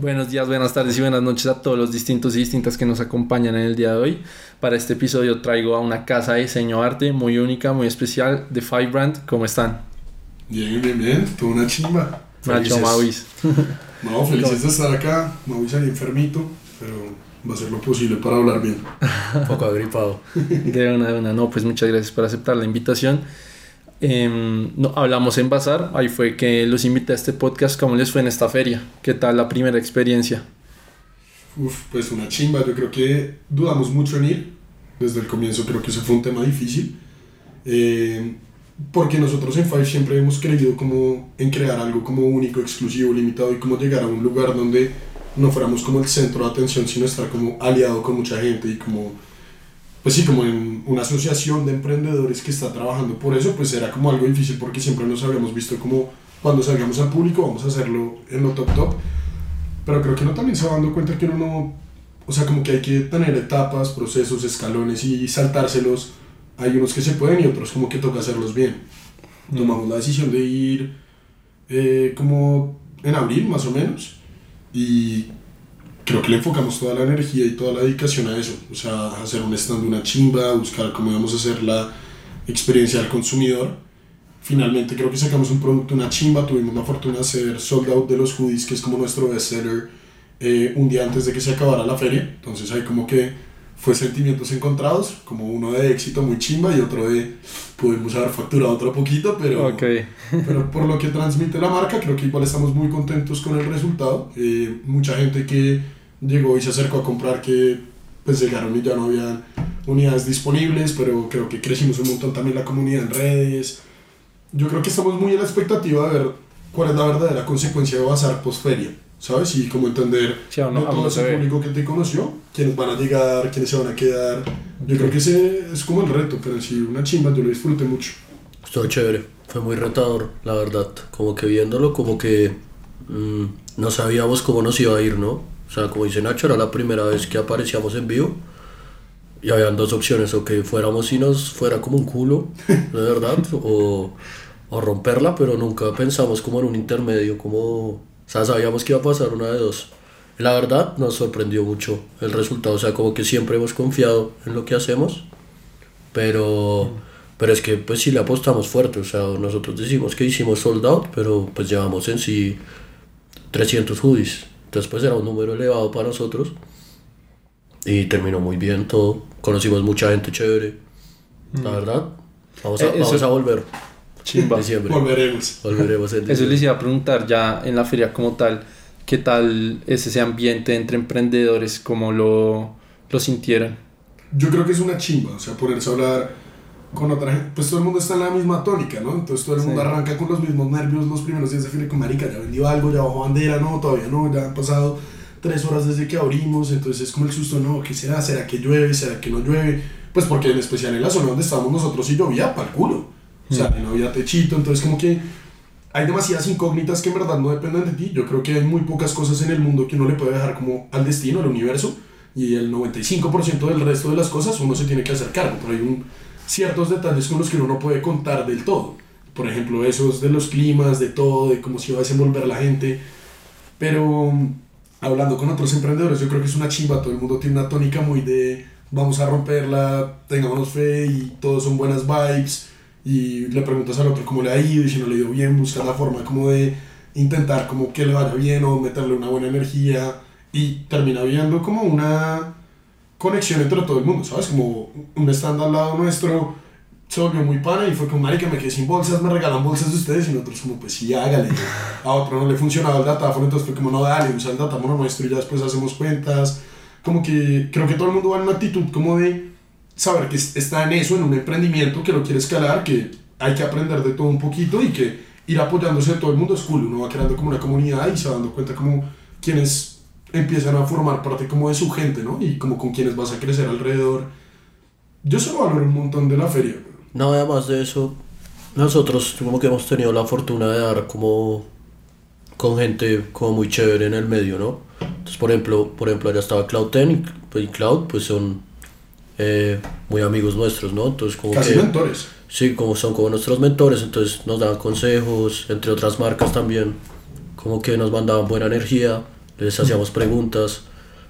Buenos días, buenas tardes y buenas noches a todos los distintos y distintas que nos acompañan en el día de hoy. Para este episodio traigo a una casa de diseño arte muy única, muy especial de Five Brand. ¿Cómo están? Bien, bien, bien. Toda una chimba. Nacho Mauis. No, felices de estar acá. Mauis ahí enfermito, pero va a ser lo posible para hablar bien. Un poco agripado. De una, de una. No, pues muchas gracias por aceptar la invitación. Em, no, hablamos en Bazar, ahí fue que los invité a este podcast. ¿Cómo les fue en esta feria? ¿Qué tal la primera experiencia? Uf, pues una chimba. Yo creo que dudamos mucho en ir. Desde el comienzo creo que ese fue un tema difícil. Eh, porque nosotros en Five siempre hemos creído como en crear algo como único, exclusivo, limitado y como llegar a un lugar donde no fuéramos como el centro de atención, sino estar como aliado con mucha gente y como pues sí, como en una asociación de emprendedores que está trabajando por eso, pues era como algo difícil porque siempre nos habíamos visto como cuando salgamos al público vamos a hacerlo en lo top top, pero creo que uno también se va dando cuenta que uno no, o sea, como que hay que tener etapas, procesos, escalones y saltárselos. Hay unos que se pueden y otros como que toca hacerlos bien. Tomamos la decisión de ir eh, como en abril más o menos y creo que le enfocamos toda la energía y toda la dedicación a eso, o sea, hacer un stand una chimba, buscar cómo íbamos a hacer la experiencia del consumidor. Finalmente creo que sacamos un producto una chimba, tuvimos la fortuna de hacer sold out de los hoodies, que es como nuestro bestseller, eh, un día antes de que se acabara la feria, entonces ahí como que fue sentimientos encontrados, como uno de éxito muy chimba y otro de pudimos haber facturado otro poquito, pero, pero por lo que transmite la marca, creo que igual estamos muy contentos con el resultado. Eh, mucha gente que llegó y se acercó a comprar que pues llegaron y ya no había unidades disponibles, pero creo que crecimos un montón también la comunidad en redes. Yo creo que estamos muy en la expectativa de ver cuál es la verdadera consecuencia de Bazar post feria, ¿sabes? Y cómo entender sí, no, todo ese público que te conoció, quiénes van a llegar, quiénes se van a quedar. Yo creo que ese es como el reto, pero sí, una chimba, yo lo disfruté mucho. Estuvo chévere, fue muy retador, la verdad. Como que viéndolo, como que mmm, no sabíamos cómo nos iba a ir, ¿no? O sea, como dice Nacho, era la primera vez que aparecíamos en vivo. Y habían dos opciones, o que fuéramos y nos fuera como un culo, de verdad, o, o romperla, pero nunca pensamos como en un intermedio, como... O sea, sabíamos que iba a pasar una de dos. La verdad nos sorprendió mucho el resultado, o sea, como que siempre hemos confiado en lo que hacemos, pero, pero es que pues sí le apostamos fuerte, o sea, nosotros decimos que hicimos sold out, pero pues llevamos en sí 300 hoodies, entonces pues era un número elevado para nosotros. Y terminó muy bien todo. Conocimos mucha gente chévere. La mm. verdad. Vamos a, eh, vamos a volver. Chimba. Diciembre. Volveremos. Volveremos en Eso les iba a preguntar ya en la feria como tal. ¿Qué tal es ese ambiente entre emprendedores? ¿Cómo lo, lo sintieron? Yo creo que es una chimba. O sea, ponerse a hablar con otra pues todo el mundo está en la misma tónica, ¿no? Entonces todo el mundo arranca con los mismos nervios los primeros días de feria con marica, ya vendió algo, ya bajó bandera, no, todavía no, ya han pasado tres horas desde que abrimos, entonces es como el susto, no, ¿qué será? ¿Será que llueve? ¿Será que no llueve? Pues porque en especial en la zona donde estábamos nosotros sí llovía para el culo, o sea, no había techito, entonces como que hay demasiadas incógnitas que en verdad no dependen de ti, yo creo que hay muy pocas cosas en el mundo que uno le puede dejar como al destino, al universo, y el 95% del resto de las cosas uno se tiene que hacer cargo, pero hay un ciertos detalles con los que uno no puede contar del todo. Por ejemplo, esos de los climas, de todo, de cómo se va a desenvolver la gente. Pero hablando con otros emprendedores, yo creo que es una chimba, todo el mundo tiene una tónica muy de vamos a romperla, tengamos fe y todos son buenas vibes. Y le preguntas al otro cómo le ha ido y si no le ha ido bien, buscas la forma como de intentar como que le vaya bien o meterle una buena energía y termina viendo como una conexión entre todo el mundo, ¿sabes? Como un stand al lado nuestro se volvió muy pana y fue como, marica, me quedé sin bolsas, me regalan bolsas de ustedes y nosotros como, pues sí, hágale. A otro no le funcionaba el datáfono, entonces fue como, no, dale, usa el datáfono nuestro y ya después hacemos cuentas. Como que creo que todo el mundo va en una actitud como de saber que está en eso, en un emprendimiento que lo quiere escalar, que hay que aprender de todo un poquito y que ir apoyándose de todo el mundo es cool. Uno va creando como una comunidad y se va dando cuenta como quiénes empiezan a formar parte como de su gente, ¿no? Y como con quienes vas a crecer alrededor. Yo solo valoro un montón de la feria. No, además de eso, nosotros como que hemos tenido la fortuna de dar como con gente como muy chévere en el medio, ¿no? Entonces, por ejemplo, por ejemplo allá estaba Cloud Ten y Cloud pues son eh, muy amigos nuestros, ¿no? Entonces como Casi mentores. Sí, como son como nuestros mentores, entonces nos dan consejos, entre otras marcas también, como que nos mandaban buena energía les hacíamos preguntas.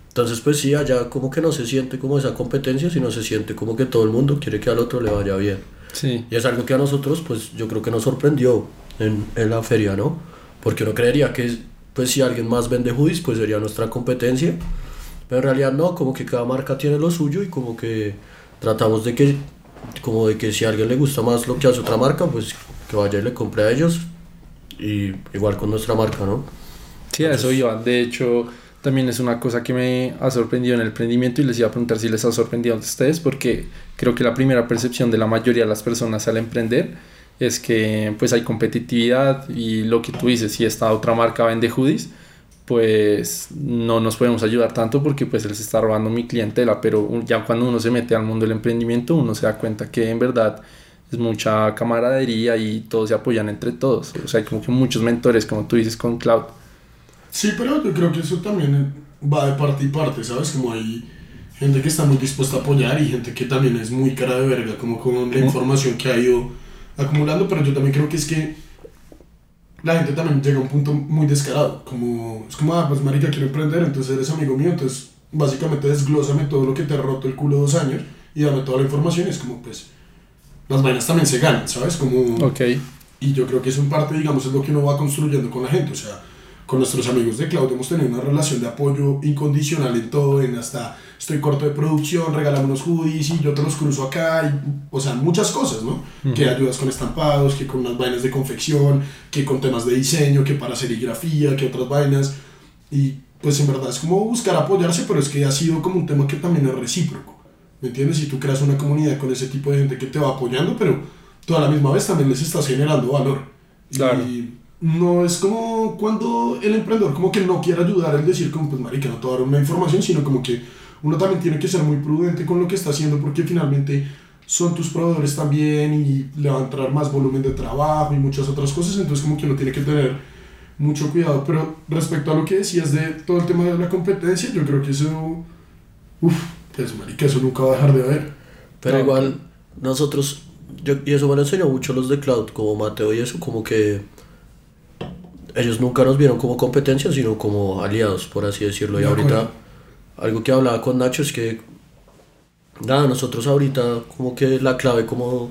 Entonces, pues sí, allá como que no se siente como esa competencia, sino se siente como que todo el mundo quiere que al otro le vaya bien. Sí. Y es algo que a nosotros, pues yo creo que nos sorprendió en, en la feria, ¿no? Porque uno creería que, pues si alguien más vende hoodies, pues sería nuestra competencia. Pero en realidad no, como que cada marca tiene lo suyo y como que tratamos de que, como de que si a alguien le gusta más lo que hace otra marca, pues que vaya y le compre a ellos. Y igual con nuestra marca, ¿no? Sí, a eso iba. De hecho, también es una cosa que me ha sorprendido en el emprendimiento y les iba a preguntar si les ha sorprendido a ustedes, porque creo que la primera percepción de la mayoría de las personas al emprender es que pues hay competitividad y lo que tú dices, si esta otra marca vende hoodies, pues no nos podemos ayudar tanto porque pues él se está robando mi clientela, pero ya cuando uno se mete al mundo del emprendimiento uno se da cuenta que en verdad es mucha camaradería y todos se apoyan entre todos, o sea, hay como que muchos mentores, como tú dices con Cloud. Sí, pero yo creo que eso también va de parte y parte, ¿sabes? Como hay gente que está muy dispuesta a apoyar y gente que también es muy cara de verga, como con la información que ha ido acumulando, pero yo también creo que es que la gente también llega a un punto muy descarado, como, es como, ah, pues marica, quiero emprender, entonces eres amigo mío, entonces básicamente desglósame todo lo que te ha roto el culo dos años y dame toda la información, es como, pues, las vainas también se ganan, ¿sabes? Como, Ok. y yo creo que eso en parte, digamos, es lo que uno va construyendo con la gente, o sea, con nuestros amigos de Cloud hemos tenido una relación de apoyo incondicional en todo, en hasta estoy corto de producción, regálame unos hoodies y yo te los cruzo acá, y, o sea, muchas cosas, ¿no? Que ayudas con estampados, que con unas vainas de confección, que con temas de diseño, que para serigrafía, que otras vainas, y pues en verdad es como buscar apoyarse, pero es que ha sido como un tema que también es recíproco, ¿me entiendes? Y tú creas una comunidad con ese tipo de gente que te va apoyando, pero tú a la misma vez también les estás generando valor. Claro. Y no es como cuando el emprendedor como que no quiere ayudar el decir como pues marica no te dar una información sino como que uno también tiene que ser muy prudente con lo que está haciendo porque finalmente son tus proveedores también y le va a entrar más volumen de trabajo y muchas otras cosas entonces como que uno tiene que tener mucho cuidado pero respecto a lo que decías de todo el tema de la competencia yo creo que eso uff pues marica eso nunca va a dejar de haber Pero Claro. igual, nosotros, yo, y eso me lo enseñó mucho los de Cloud, como Mateo y eso, como que ellos nunca nos vieron como competencia, sino como aliados, por así decirlo. Y De ahorita, acuerdo. algo que hablaba con Nacho es que, nada, nosotros ahorita, como que la clave como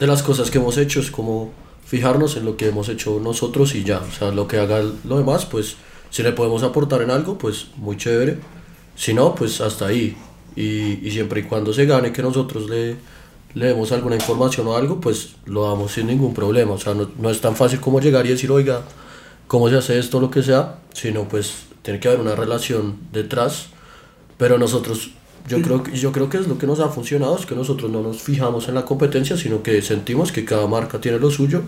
de las cosas que hemos hecho es como fijarnos en lo que hemos hecho nosotros y ya. O sea, lo que haga lo demás, pues, si le podemos aportar en algo, pues, muy chévere. Si no, pues, hasta ahí. Y, y siempre y cuando se gane que nosotros le, le demos alguna información o algo, pues lo damos sin ningún problema. O sea, no, no es tan fácil como llegar y decir, oiga, ¿cómo se hace esto, lo que sea? Sino pues tiene que haber una relación detrás. Pero nosotros, yo creo, yo creo que es lo que nos ha funcionado, es que nosotros no nos fijamos en la competencia, sino que sentimos que cada marca tiene lo suyo.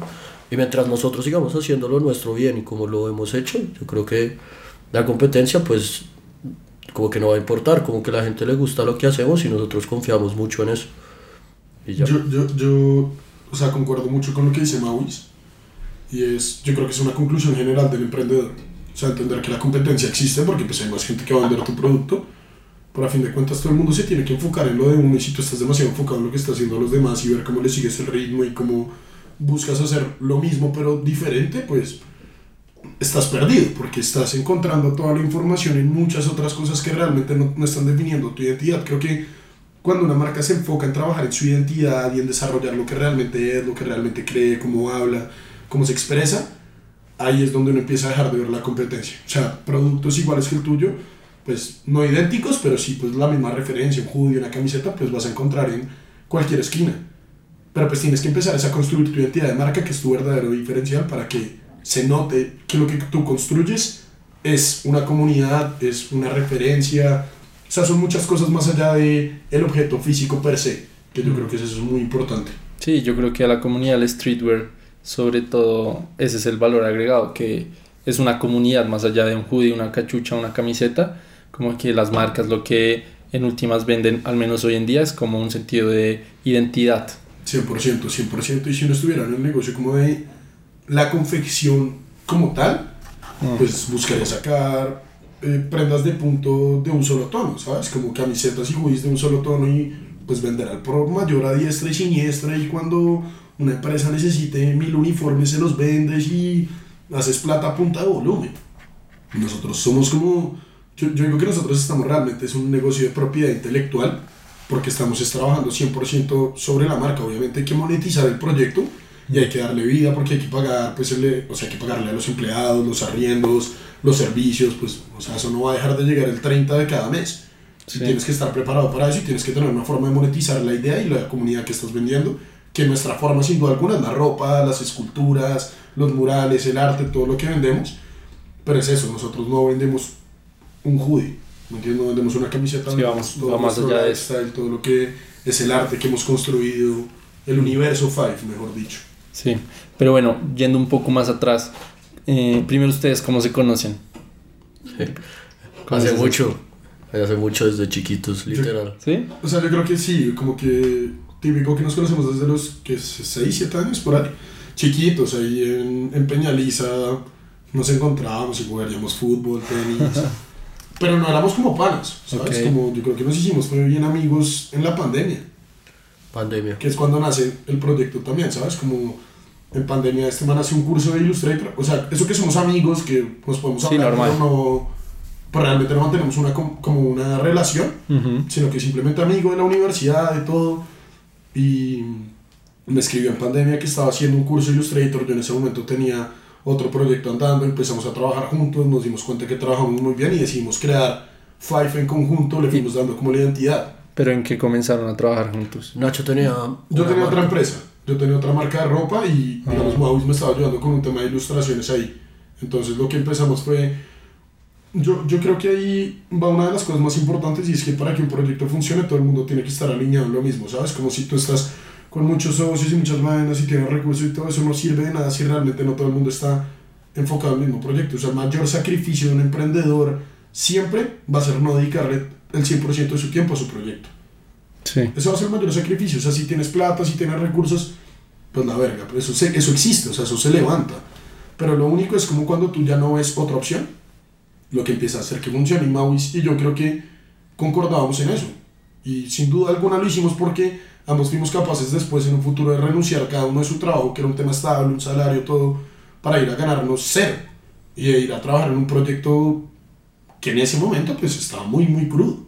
Y mientras nosotros sigamos haciendo lo nuestro bien y como lo hemos hecho, yo creo que la competencia pues como que no va a importar, como que a la gente le gusta lo que hacemos y nosotros confiamos mucho en eso. Y ya. Yo, yo, yo, o sea, concuerdo mucho con lo que dice Maurice. Y es, yo creo que es una conclusión general del emprendedor. O sea, entender que la competencia existe porque pues hay más gente que va a vender tu producto. Pero a fin de cuentas todo el mundo se tiene que enfocar en lo de uno y si tú estás demasiado enfocado en lo que está haciendo los demás y ver cómo le sigues el ritmo y cómo buscas hacer lo mismo pero diferente, pues estás perdido porque estás encontrando toda la información en muchas otras cosas que realmente no, no están definiendo tu identidad. Creo que cuando una marca se enfoca en trabajar en su identidad y en desarrollar lo que realmente es, lo que realmente cree, cómo habla, cómo se expresa, ahí es donde uno empieza a dejar de ver la competencia. O sea, productos iguales que el tuyo, pues no idénticos, pero sí pues la misma referencia, un hoodie, una camiseta, pues vas a encontrar en cualquier esquina. Pero pues tienes que empezar es a construir tu identidad de marca, que es tu verdadero diferencial, para que se note que lo que tú construyes es una comunidad, es una referencia, o sea, son muchas cosas más allá de el objeto físico per se, que yo creo que eso es muy importante. Sí, yo creo que a la comunidad del streetwear, sobre todo, ese es el valor agregado, que es una comunidad más allá de un hoodie, una cachucha, una camiseta, como que las marcas lo que en últimas venden, al menos hoy en día, es como un sentido de identidad. 100%, 100%. Y si uno estuviera en el negocio como de la confección como tal, pues buscaría sacar eh, prendas de punto de un solo tono, ¿sabes? Como camisetas y hoodies de un solo tono y pues vender al por mayor a diestra y siniestra y cuando una empresa necesite mil uniformes se los vendes y haces plata a punta de volumen. Nosotros somos como, yo, yo digo que nosotros estamos realmente, es un negocio de propiedad intelectual, porque estamos es, trabajando 100% sobre la marca. Obviamente hay que monetizar el proyecto y hay que darle vida porque hay que pagar, pues, el, o sea, hay que pagarle a los empleados, los arriendos, los servicios, pues, o sea, eso no va a dejar de llegar el 30 de cada mes. Sí. Tienes que estar preparado para eso y tienes que tener una forma de monetizar la idea y la comunidad que estás vendiendo, que nuestra forma sin duda alguna es la ropa, las esculturas, los murales, el arte, todo lo que vendemos. Pero es eso, nosotros no vendemos un hoodie, ¿me entiendes? No vendemos una camiseta, sí, vamos, todo, más allá de style, todo lo que es el arte que hemos construido, el universo Five, mejor dicho. Sí, pero bueno, yendo un poco más atrás, eh, primero ustedes, ¿cómo se conocen? Sí. Hace mucho, hace mucho desde chiquitos, literal. ¿Sí? O sea, yo creo que sí, como que típico que nos conocemos desde los que 6, 7 años por ahí, chiquitos, ahí en, en Peñaliza nos encontrábamos y jugaríamos fútbol, tenis. pero no éramos como panas, ¿sabes? Okay. Como yo creo que nos hicimos fue bien amigos en la pandemia. Pandemia. Que es cuando nace el proyecto también, ¿sabes? Como en pandemia este man hace un curso de Illustrator. O sea, eso que somos amigos, que nos podemos hablar, sí, normal. pero no... Pero realmente no mantenemos una, como una relación, Uh -huh. sino que simplemente amigo de la universidad, de todo. Y me escribió en pandemia que estaba haciendo un curso de Illustrator. Yo en ese momento tenía otro proyecto andando, empezamos a trabajar juntos, nos dimos cuenta que trabajamos muy bien y decidimos crear Five en conjunto, le fuimos dando como la identidad. ¿Pero en qué comenzaron a trabajar juntos? Nacho tenía... Yo tenía otra empresa, yo tenía otra marca de ropa y ah. digamos Maus me estaba ayudando con un tema de ilustraciones ahí. Entonces lo que empezamos fue... Yo, yo creo que ahí va una de las cosas más importantes y es que para que un proyecto funcione todo el mundo tiene que estar alineado en lo mismo, ¿sabes? Como si tú estás con muchos socios y muchas vainas y tienes recursos y todo eso no sirve de nada si realmente no todo el mundo está enfocado en el mismo proyecto. O sea, el mayor sacrificio de un emprendedor siempre va a ser no dedicarle el 100% de su tiempo a su proyecto. Sí. Ese va a ser el mayor sacrificio. O sea, si tienes plata, si tienes recursos, pues la verga. Pero eso, se, eso existe, o sea, eso se levanta. Pero lo único es como cuando tú ya no ves otra opción, lo que empieza a hacer que funcione. Y Maurice y yo creo que concordábamos en eso. Y sin duda alguna lo hicimos porque ambos fuimos capaces después en un futuro de renunciar cada uno de su trabajo, que era un tema estable, un salario, todo, para ir a ganarnos cero y ir a trabajar en un proyecto que en ese momento pues estaba muy, muy crudo.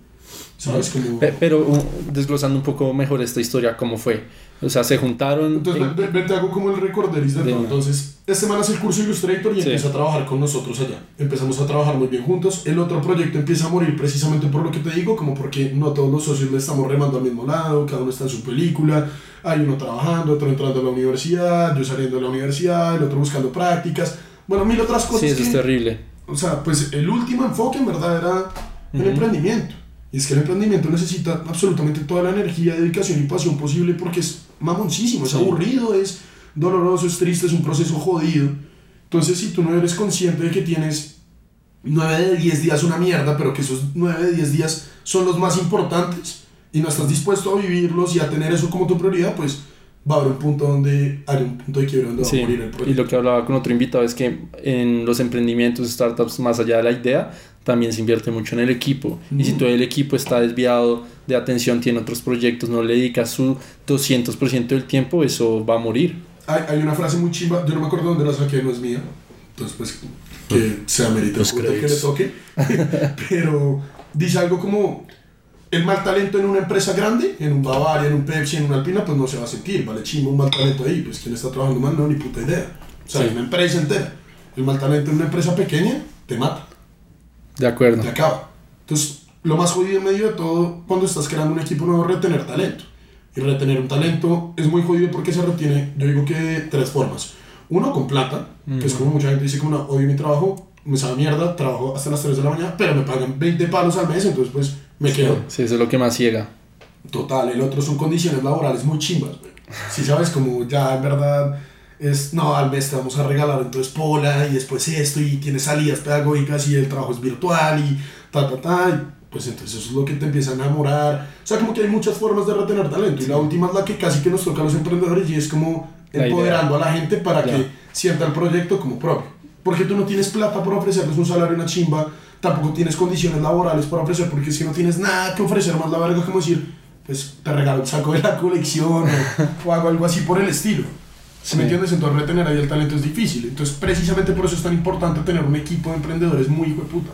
¿Sabes? Como... Pero uh, desglosando un poco mejor esta historia, ¿cómo fue? O sea, se juntaron... Entonces, en... te, te hago como el recorderis de, de todo. Entonces, este man hace el curso Illustrator y sí. empieza a trabajar con nosotros allá. Empezamos a trabajar muy bien juntos. El otro proyecto empieza a morir precisamente por lo que te digo, como porque no todos los socios le estamos remando al mismo lado, cada uno está en su película, hay uno trabajando, otro entrando a la universidad, yo saliendo de la universidad, el otro buscando prácticas, bueno, mil otras cosas. Sí, eso que, es terrible. O sea, pues el último enfoque en verdad era uh -huh. el emprendimiento. Y es que el emprendimiento necesita absolutamente toda la energía, dedicación y pasión posible porque es mamoncísimo, es sí. aburrido, es doloroso, es triste, es un proceso jodido. Entonces, si tú no eres consciente de que tienes 9 de 10 días una mierda, pero que esos 9 de 10 días son los más importantes y no estás dispuesto a vivirlos y a tener eso como tu prioridad, pues va a haber un punto donde hay un punto de quiebre donde sí, va a morir el proyecto. Y lo que hablaba con otro invitado es que en los emprendimientos, startups, más allá de la idea, también se invierte mucho en el equipo. Mm. Y si todo el equipo está desviado de atención, tiene otros proyectos, no le dedica su 200% del tiempo, eso va a morir. Hay, hay, una frase muy chimba, yo no me acuerdo dónde la saqué, no es mía. Entonces, pues, que se amerita el que le toque. Pero dice algo como, el mal talento en una empresa grande, en un Bavaria, en un Pepsi, en una Alpina, pues no se va a sentir, vale chimba un mal talento ahí, pues quien está trabajando mal no, ni puta idea. O sea, sí. una empresa entera. El mal talento en una empresa pequeña te mata. De acuerdo. Te acaba. Entonces, lo más jodido en medio de todo, cuando estás creando un equipo nuevo, es retener talento. Y retener un talento es muy jodido porque se retiene, yo digo que de tres formas. Uno, con plata, mm. que es como mucha gente dice como, odio mi trabajo, me sabe mierda, trabajo hasta las 3 de la mañana, pero me pagan 20 palos al mes, entonces pues me sí, quedo. Sí, eso es lo que más ciega. Total, el otro son condiciones laborales muy chimbas, Si sabes, como ya en verdad es, no, al mes te vamos a regalar entonces pola y después esto y tienes salidas pedagógicas y el trabajo es virtual y ta, ta, ta. Y pues entonces eso es lo que te empieza a enamorar. O sea, como que hay muchas formas de retener talento. Y la última es la que casi que nos toca a los emprendedores y es como empoderando a la gente para que sienta el proyecto como propio. Porque tú no tienes plata para ofrecerles un salario, una chimba, tampoco tienes condiciones laborales para ofrecer, porque si no tienes nada que ofrecer más la verga, como decir, pues te regalo el saco de la colección o, o hago algo así por el estilo. ¿Sí me entiendes? Entonces retener ahí el talento es difícil. Entonces precisamente por eso es tan importante tener un equipo de emprendedores muy hijo de puta.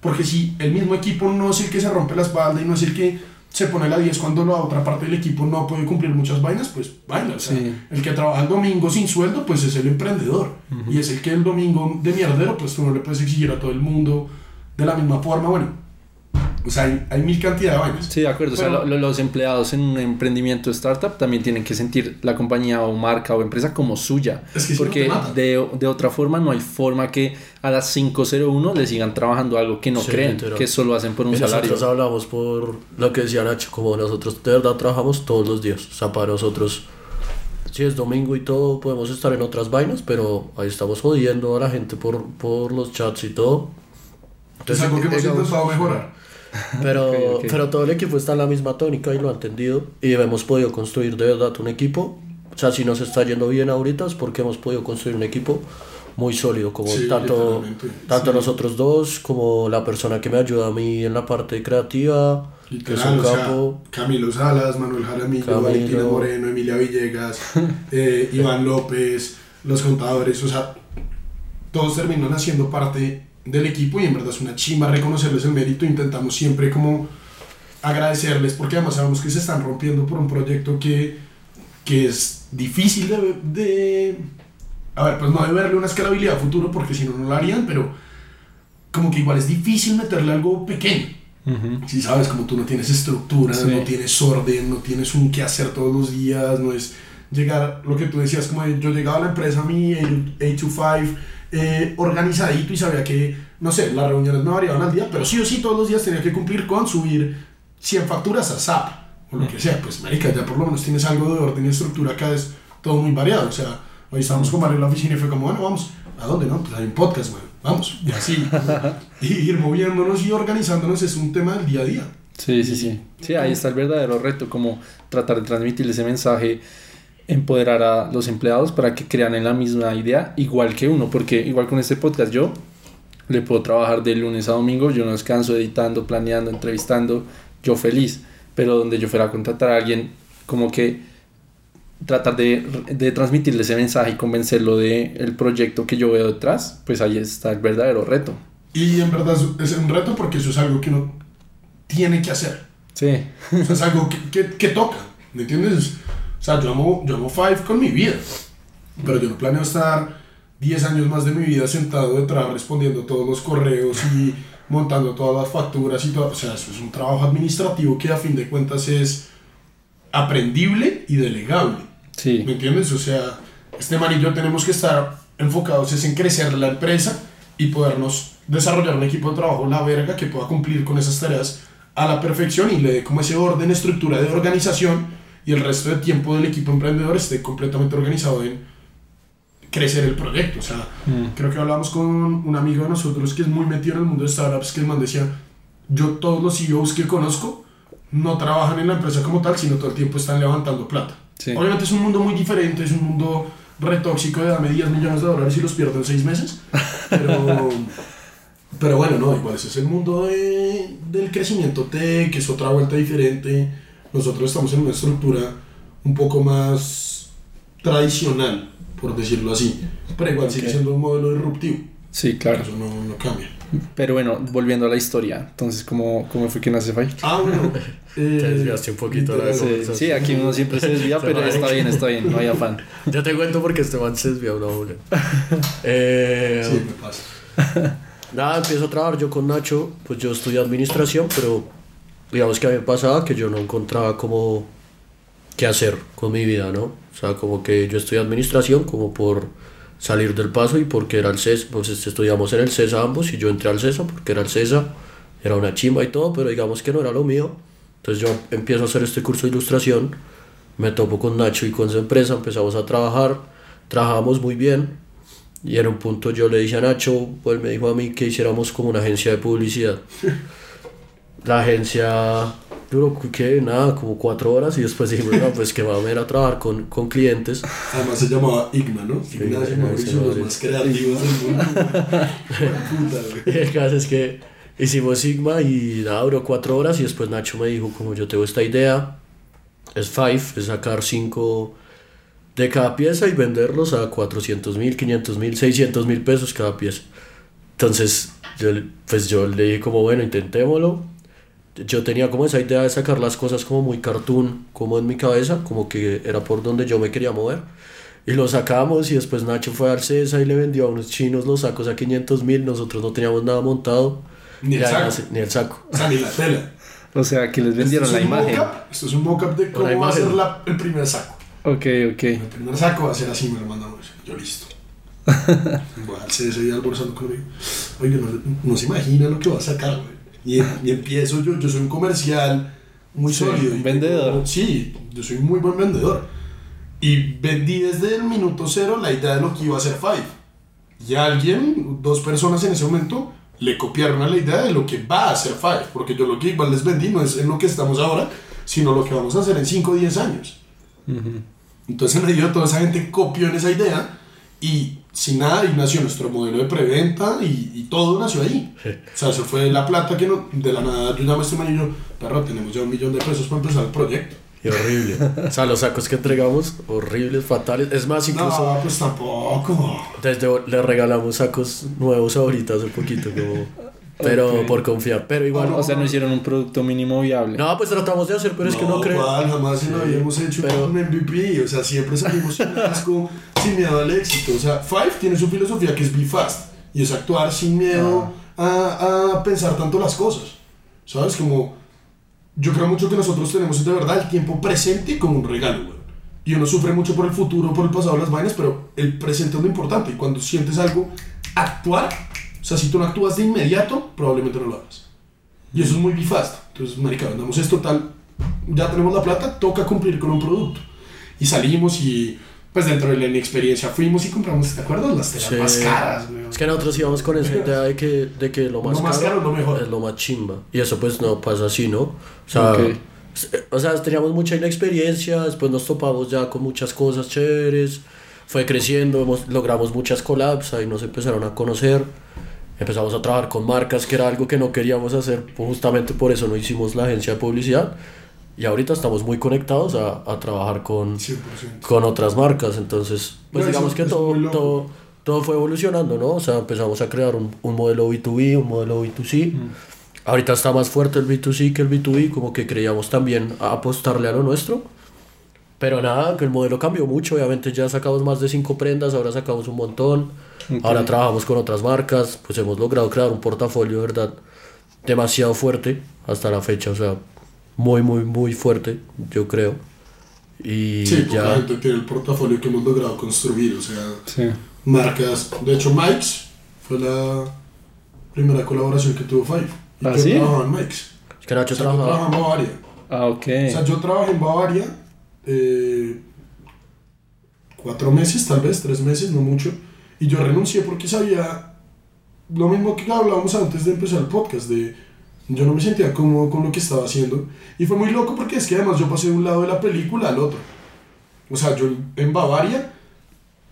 Porque si el mismo equipo no es el que se rompe la espalda y no es el que se pone la 10 cuando la otra parte del equipo no puede cumplir muchas vainas, pues vaina. O sea, Sí. el que trabaja el domingo sin sueldo, pues es el emprendedor. Y es el que el domingo de mierdero, pues tú no le puedes exigir a todo el mundo de la misma forma. Bueno, o sea, hay, hay mil cantidad de vainas. Sí, de acuerdo. o sea, Pero- lo- lo- los empleados en un emprendimiento startup también tienen que sentir la compañía o marca o empresa como suya. Es que si no porque matan. de, de otra forma no hay forma que a las 501 le sigan trabajando algo que no Sí, creen, literal. que solo hacen por un Y salario. nosotros hablamos por lo que decía Nacho, como nosotros de verdad trabajamos todos los días. O sea, para nosotros, si es domingo y todo, podemos estar en otras vainas, pero ahí estamos jodiendo a la gente por, por los chats y todo. Es algo que hemos digamos, intentado mejorar. Pero, Ok, ok. pero todo el equipo está en la misma tónica y lo ha entendido. Y hemos podido construir de verdad un equipo. O sea, si nos está yendo bien ahorita es porque hemos podido construir un equipo muy sólido, como Sí, tanto, tanto Sí. nosotros dos, como la persona que me ayuda a mí en la parte creativa, que es Literal, un o sea, capo. Camilo Salas, Manuel Jaramillo, Camilo. Valentina Moreno, Emilia Villegas, eh, Iván López, los contadores, o sea, todos terminan haciendo parte del equipo y en verdad es una chimba reconocerles el mérito. Intentamos siempre como agradecerles porque además sabemos que se están rompiendo por un proyecto que, que es difícil de, de... A ver, pues no de verle una escalabilidad a futuro porque si no, no lo harían, pero como que igual es difícil meterle algo pequeño. Ujú. Si sabes, como tú no tienes estructura, Sí. no tienes orden, no tienes un qué hacer todos los días, no es llegar, lo que tú decías, como yo llegaba a la empresa, a mi 8 to 5, eh, organizadito y sabía que, no sé, las reuniones me variaban al día, pero sí o sí todos los días tenía que cumplir con subir 100 facturas a SAP o lo que sea. Pues, marica, ya por lo menos tienes algo de orden y estructura, acá es todo muy variado. O sea, hoy estábamos con Mario en la oficina y fue como, bueno, vamos, ¿a dónde no? Pues hay un podcast, man, vamos, y así. y ir moviéndonos y organizándonos es un tema del día a día. Sí, sí, sí. Sí, ahí está el verdadero reto, como tratar de transmitir ese mensaje, empoderar a los empleados para que crean en la misma idea, igual que uno, porque igual con este podcast yo le puedo trabajar de lunes a domingo, yo no descanso editando, planeando, entrevistando, yo feliz, pero donde yo fuera a contratar a alguien, como que tratar de, de transmitirle ese mensaje y convencerlo de el proyecto que yo veo detrás, pues ahí está el verdadero reto. Y en verdad es- es un reto porque eso es algo que uno tiene que hacer. Sí, O sea, es algo que, que, que toca, ¿me entiendes? O sea, yo amo, yo amo Five con mi vida, pero yo no planeo estar 10 años más de mi vida sentado detrás respondiendo todos los correos y montando todas las facturas y todo. O sea, eso es un trabajo administrativo que a fin de cuentas es aprendible y delegable. sí, ¿Me entiendes? O sea, este man y yo tenemos que estar enfocados es en crecer la empresa y podernos desarrollar un equipo de trabajo la verga que pueda cumplir con esas tareas a la perfección y le dé como ese orden, estructura de organización y el resto del tiempo del equipo emprendedor esté completamente organizado en crecer el proyecto. O sea, Mm. creo que hablamos con un amigo de nosotros que es muy metido en el mundo de startups que el man decía, yo todos los CEOs que conozco no trabajan en la empresa como tal, sino todo el tiempo están levantando plata. Sí. Obviamente es un mundo muy diferente, es un mundo retóxico de dame 10 millones de dólares y los pierdo en 6 meses. Pero, pero bueno, no, igual ese es el mundo de- del crecimiento tech, que es otra vuelta diferente. Nosotros estamos en una estructura un poco más tradicional, por decirlo así. Pero igual sigue Ok. siendo un modelo disruptivo. sí, claro. Eso no, no cambia. Pero bueno, volviendo a la historia, entonces, ¿cómo, cómo fue que nace Fai? Ah, bueno. eh, Te desviaste un poquito, la. Sí, sí, aquí uno siempre se desvía, pero está bien, está bien, no hay afán. Ya te cuento porque este man se desvía una hora. Eh, Sí, me pasa. Nada, empiezo a trabajar yo con Nacho, pues yo estudié administración, pero digamos que a mí me pasaba que yo no encontraba como qué hacer con mi vida, ¿no? O sea, como que yo estudié administración como por salir del paso y porque era el CESA, pues este, estudiamos en el CESA ambos y yo entré al CESA porque era el CESA, era una chimba y todo, pero digamos que no era lo mío. Entonces yo empiezo a hacer este curso de ilustración, me topo con Nacho y con su empresa, empezamos a trabajar, trabajamos muy bien, y en un punto yo le dije a Nacho, pues me dijo a mí que hiciéramos como una agencia de publicidad. La agencia duró que nada, como cuatro horas y después dijimos, no, pues que vamos a ir a trabajar con, con clientes. Además se llamaba Igna, ¿no? Sí, Ignacio Ignacio Mauricio, los más creativos del mundo. Y el caso es que hicimos Sigma y nada, duró cuatro horas y después Nacho me dijo, como yo tengo esta idea, es Five, es sacar cinco, de cada pieza y venderlos a 400 mil, 500 mil, 600 mil pesos cada pieza. Entonces, yo, pues yo le dije como, bueno, intentémoslo. Yo tenía como esa idea de sacar las cosas como muy cartoon, como en mi cabeza, como que era por donde yo me quería mover. Y lo sacamos y después Nacho fue a César y le vendió a unos chinos los sacos a 500 mil, nosotros no teníamos nada montado. Ni el saco. ni el saco. O sea, ni la tela. O sea, que les vendieron la imagen. Esto es un mock-up de cómo va a ser la- el primer saco. Ok, ok. El primer saco va a ser así, me lo mandamos. Yo listo. Voy al CS y almorzando conmigo. Oye, no, no se imagina lo que va a sacar, güey. Y, y empiezo yo, yo soy un comercial muy Sí, sólido. un y vendedor. tengo- sí, yo soy un muy buen vendedor. Y vendí desde el minuto cero la idea de lo que iba a hacer Five. Y alguien, dos personas en ese momento, le copiaron a la idea de lo que va a hacer Five. Porque yo lo que igual les vendí no es en lo que estamos ahora, sino lo que vamos a hacer en 5 o 10 años. Ujú. Entonces me dio toda esa gente copió en esa idea y sin nada ahí nació nuestro modelo de preventa y, y todo nació ahí. Sí. O sea, eso fue la plata que no, de la nada yo llamé a este man y yo, perro, tenemos ya un millón de pesos para empezar el proyecto. Y horrible. O sea, los sacos que entregamos, horribles, fatales. Es más, incluso No, pues tampoco. desde le regalamos sacos nuevos ahorita hace poquito, como... Pero Ok. por confiar. Pero igual... no. O sea, no hicieron un producto mínimo viable. No, pues tratamos de hacer, pero es que no creo. igual, jamás lo habíamos hecho pero- un MVP. O sea, siempre salimos sin asco, sin miedo al éxito. O sea, Five tiene su filosofía que es be fast. Y es actuar sin miedo a, a pensar tanto las cosas. ¿Sabes? Como yo creo mucho que nosotros tenemos de verdad el tiempo presente como un regalo, güey. Y uno sufre mucho por el futuro, por el pasado, las vainas, pero el presente es lo importante. Y cuando sientes algo, actuar. O sea, si tú no actúas de inmediato, probablemente no lo hagas. Y eso es muy bifast. Entonces, marica, vendamos esto tal, ya tenemos la plata, toca cumplir con un producto. Y salimos y, pues dentro de la inexperiencia fuimos y compramos, ¿te acuerdas? Las telas Sí. más caras, güey. Es que nosotros íbamos con esa idea de que, de que lo más, Lo más caro es lo mejor. es lo más chimba. Y eso pues no pasa así, ¿no? O sea, Ok. s- o sea, teníamos mucha inexperiencia, después nos topamos ya con muchas cosas chéveres, fue creciendo, hemos- logramos muchas collabs, ahí nos empezaron a conocer, empezamos a trabajar con marcas, que era algo que no queríamos hacer, pues, justamente por eso no hicimos la agencia de publicidad. Y ahorita estamos muy conectados a, a trabajar con, 100%. con otras marcas. Entonces, pues No, digamos eso- que todo, todo, todo fue evolucionando, ¿no? O sea, empezamos a crear un, un modelo B2B, un modelo B2C. Ahorita está más fuerte el B2C que el B2B, como que creíamos también a apostarle a lo nuestro. Pero nada, que el modelo cambió mucho. Obviamente ya sacamos más de cinco prendas, ahora sacamos un montón. Ok. Ahora trabajamos con otras marcas, pues hemos logrado crear un portafolio, de verdad, demasiado fuerte hasta la fecha. O sea, muy, muy, muy fuerte, yo creo. Y Sí, poca ya. gente tiene el portafolio que hemos logrado construir, o sea, Sí. marcas. De hecho, Mike's fue la primera colaboración que tuvo Five. Y ¿Ah, yo sí? trabajaba en Mike's. Es que Nacho O sea, yo trabajaba trabajaba. en Bavaria. Ah, ok. O sea, yo trabajé en Bavaria eh, cuatro meses, tal vez, tres meses, no mucho. Y yo renuncié porque sabía lo mismo que hablábamos antes de empezar el podcast, de yo no me sentía cómodo con lo que estaba haciendo. Y fue muy loco porque es que además yo pasé de un lado de la película al otro. O sea, yo en Bavaria,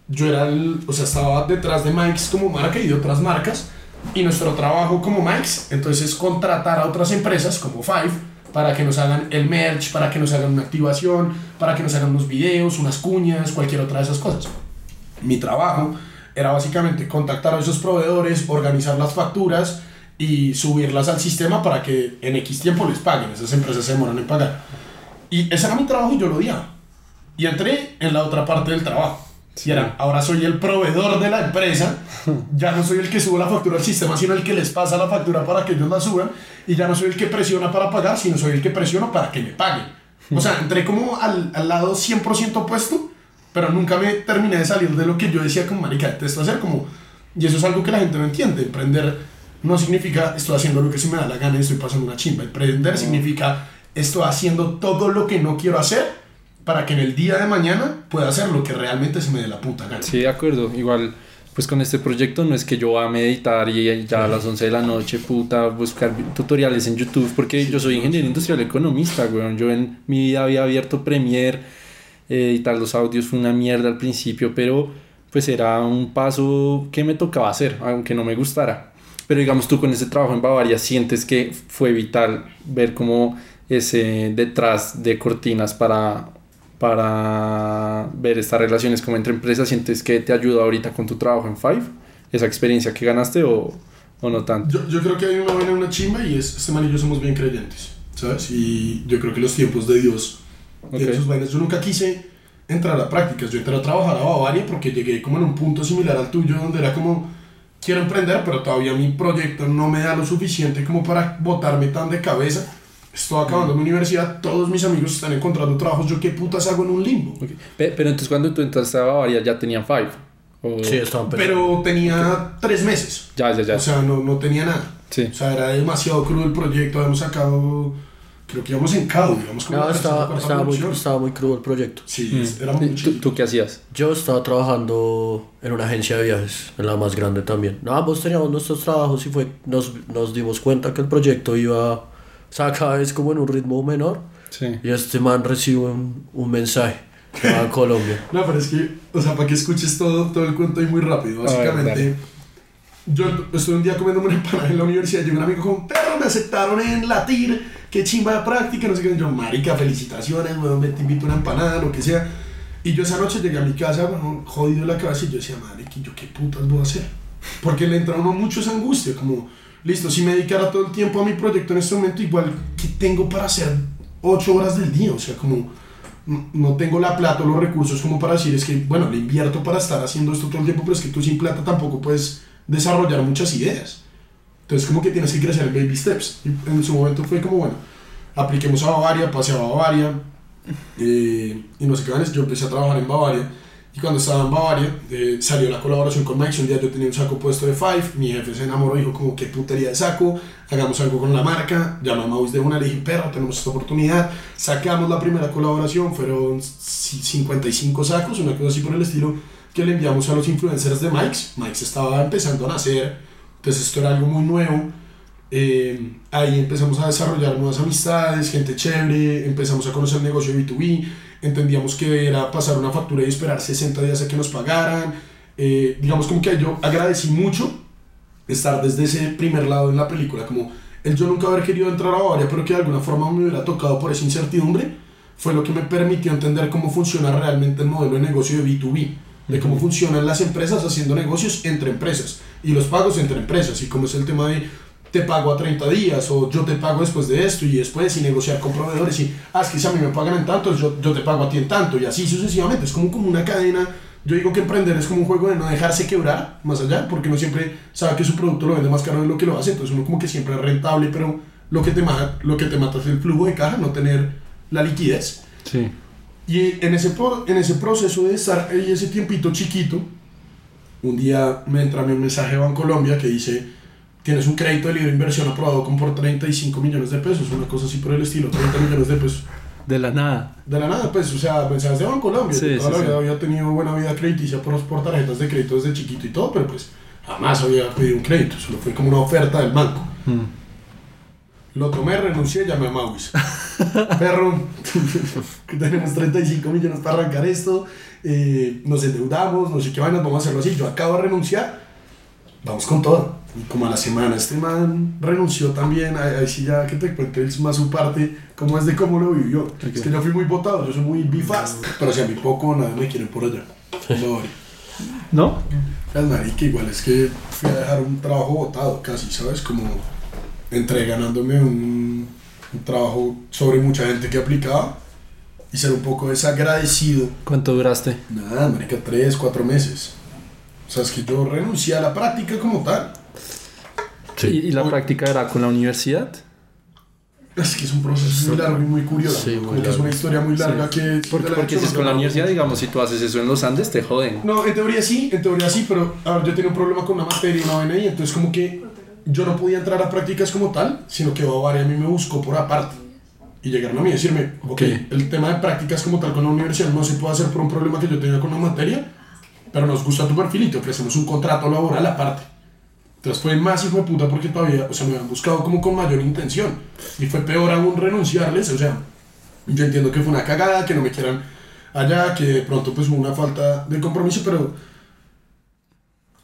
yo era el, o sea, estaba detrás de Mike's como marca y de otras marcas. Y nuestro trabajo como Mike's, entonces es contratar a otras empresas como Five para que nos hagan el merch, para que nos hagan una activación, para que nos hagan unos videos, unas cuñas, cualquier otra de esas cosas. Mi trabajo era básicamente contactar a esos proveedores, organizar las facturas y subirlas al sistema para que en X tiempo les paguen. Esas empresas se demoran en pagar. Y ese era mi trabajo y yo lo odiaba. Y entré en la otra parte del trabajo. Y era, ahora soy el proveedor de la empresa, ya no soy el que sube la factura al sistema, sino el que les pasa la factura para que ellos la suban, y ya no soy el que presiona para pagar, sino soy el que presiona para que me paguen. O sea, entré como al, al lado 100% opuesto, pero nunca me terminé de salir de lo que yo decía como marica, esto hacer como... Y eso es algo que la gente no entiende, emprender no significa estoy haciendo lo que se me da la gana y estoy pasando una chimba, emprender significa estoy haciendo todo lo que no quiero hacer para que en el día de mañana pueda hacer lo que realmente se me dé la puta gana. Sí, de acuerdo. Igual, pues con este proyecto no es que yo va a meditar y ya a las 11 de la noche, puta, buscar tutoriales en YouTube, porque yo soy ingeniero industrial economista, weón. Yo en mi vida había abierto Premiere, eh, editar los audios fue una mierda al principio, pero pues era un paso que me tocaba hacer, aunque no me gustara. Pero digamos, tú con ese trabajo en Bavaria sientes que fue vital ver como ese detrás de cortinas para para ver estas relaciones como entre empresas? ¿Sientes que te ayuda ahorita con tu trabajo en Five? ¿Esa experiencia que ganaste o, o no tanto? Yo, yo creo que hay una buena una chimba y es, este man y yo somos bien creyentes, ¿sabes? Y yo creo que los tiempos de Dios tienen Ok. sus vainas. Yo nunca quise entrar a prácticas, yo entré a trabajar a Bavaria porque llegué como en un punto similar al tuyo, donde era como, quiero emprender, pero todavía mi proyecto no me da lo suficiente como para botarme tan de cabeza. Estoy acabando mi universidad, todos mis amigos están encontrando trabajos, yo qué putas hago en un limbo. Ok. Pe- Pero entonces cuando tú entraste a Bavaria ya tenían Five. O- Sí, estaban. Pero tenía tres meses. Ya, ya, ya. O sea, no, no tenía nada. Sí. O sea, era demasiado crudo el proyecto. Habíamos sacado, creo que íbamos en CAO, digamos, como No, estaba, estaba, muy, estaba muy crudo el proyecto. Sí, era ¿Y muy ¿Tú, tú qué hacías? Yo estaba trabajando en una agencia de viajes, en la más grande también. No, ambos teníamos nuestros trabajos y fue, nos, nos dimos cuenta que el proyecto iba, o sea, cada vez como en un ritmo menor. Sí. Y este man recibe un, un mensaje que va a Colombia. No, pero es que, o sea, para que escuches todo, todo el cuento ahí muy rápido. Ver, Básicamente, yo estuve un día comiéndome una empanada en la universidad. Llegó un amigo con perro, me aceptaron en latir. Qué chimba de práctica, no sé qué. Yo, marica, felicitaciones, weón, me te invito a una empanada, lo que sea. Y yo esa noche llegué a mi casa, weón, jodido la cabeza, y yo decía, marica, ¿y ¿yo qué putas voy a hacer? Porque le entra a uno mucho esa angustia, como, listo, si me dedicara todo el tiempo a mi proyecto en este momento, igual, ¿qué tengo para hacer ocho horas del día? O sea, como, no tengo la plata o los recursos como para decir, es que, bueno, le invierto para estar haciendo esto todo el tiempo, pero es que tú sin plata tampoco puedes desarrollar muchas ideas. Entonces, como que tienes que crecer en baby steps. Y en su momento fue como, bueno, apliquemos a Bavaria, pasé a Bavaria, eh, y no sé qué yo empecé a trabajar en Bavaria. Y cuando estaba en Bavaria, eh, salió la colaboración con Mike. Un día yo tenía un saco puesto de Five. Mi jefe se enamoró y dijo, como, qué putería de saco. Hagamos algo con la marca. Llamé a Maus de una, le dije, perro, tenemos esta oportunidad. Sacamos la primera colaboración. Fueron ci- 55 sacos, una cosa así por el estilo, que le enviamos a los influencers de Mike's. Mike's estaba empezando a nacer. Entonces esto era algo muy nuevo. Eh, ahí empezamos a desarrollar nuevas amistades, gente chévere, empezamos a conocer el negocio B2B, entendíamos que era pasar una factura y esperar 60 días a que nos pagaran. Eh, digamos como que yo agradecí mucho estar desde ese primer lado en la película, como el yo nunca haber querido entrar a Bavaria, pero que de alguna forma me hubiera tocado por esa incertidumbre, fue lo que me permitió entender cómo funciona realmente el modelo de negocio de B2B, de cómo funcionan las empresas haciendo negocios entre empresas y los pagos entre empresas, y cómo es el tema de te pago a 30 días o yo te pago después de esto y después y negociar con proveedores y ah, es que si a mí me pagan en tanto, yo, yo te pago a ti en tanto y así sucesivamente. Es como, como una cadena. Yo digo que emprender es como un juego de no dejarse quebrar más allá, porque uno siempre sabe que su producto lo vende más caro de lo que lo hace, entonces uno como que siempre es rentable, pero lo que te, ma- lo que te mata es el flujo de caja, no tener la liquidez. Sí. Y en ese, en ese proceso de estar ahí ese tiempito chiquito, un día me entra un mensaje de Bancolombia que dice, tienes un crédito de libre inversión aprobado con por 35 millones de pesos, una cosa así por el estilo, 30 millones de pesos. De la nada. De la nada, pues, o sea, mensajes de Bancolombia. Sí, Yo toda sí, la sí. había tenido buena vida crediticia por, por tarjetas de crédito desde chiquito y todo, pero pues jamás había pedido un crédito, solo fue como una oferta del banco. Mm. Lo tomé, renuncié, llamé a Mauis. Perro, tenemos 35 millones para arrancar esto, eh, nos endeudamos, no sé qué vainas, vamos a hacerlo así. Yo acabo de renunciar, vamos con todo. Y como a la semana este man renunció también, ahí, sí ya que te cuento él más su parte, cómo es de cómo lo vivió. Es que yo fui muy votado, yo soy muy bifast, pero si a mí poco nada me quieren por allá. No, ¿No? es marica, igual es que fui a dejar un trabajo votado casi, ¿sabes? Como entre ganándome un, un trabajo sobre mucha gente que aplicaba y ser un poco desagradecido. ¿Cuánto duraste? Nada, marica, tres, cuatro meses. O sea, es que yo renuncié a la práctica como tal. ¿Y, y la Uy. práctica era con la universidad? Es que es un proceso muy largo y muy curioso. Sí, muy que es largo. una historia muy larga que... Porque, la porque que si es con la no- universidad, digamos, si tú haces eso en los Andes, te joden. No, en teoría sí, en teoría sí, pero a ver, yo tenía un problema con una materia, una vaina ahí, entonces como que yo no podía entrar a prácticas como tal, sino que Bavaria a mí me buscó por aparte. Y llegaron a mí a decirme, ok, Ok. el tema de prácticas como tal con la universidad no se puede hacer por un problema que yo tenga con la materia, pero nos gusta tu perfil y te ofrecemos un contrato laboral aparte. Entonces fue más hijo de puta porque todavía, o sea, me habían buscado como con mayor intención. Y fue peor aún renunciarles, o sea, yo entiendo que fue una cagada, que no me quieran allá, que de pronto pues hubo una falta de compromiso, pero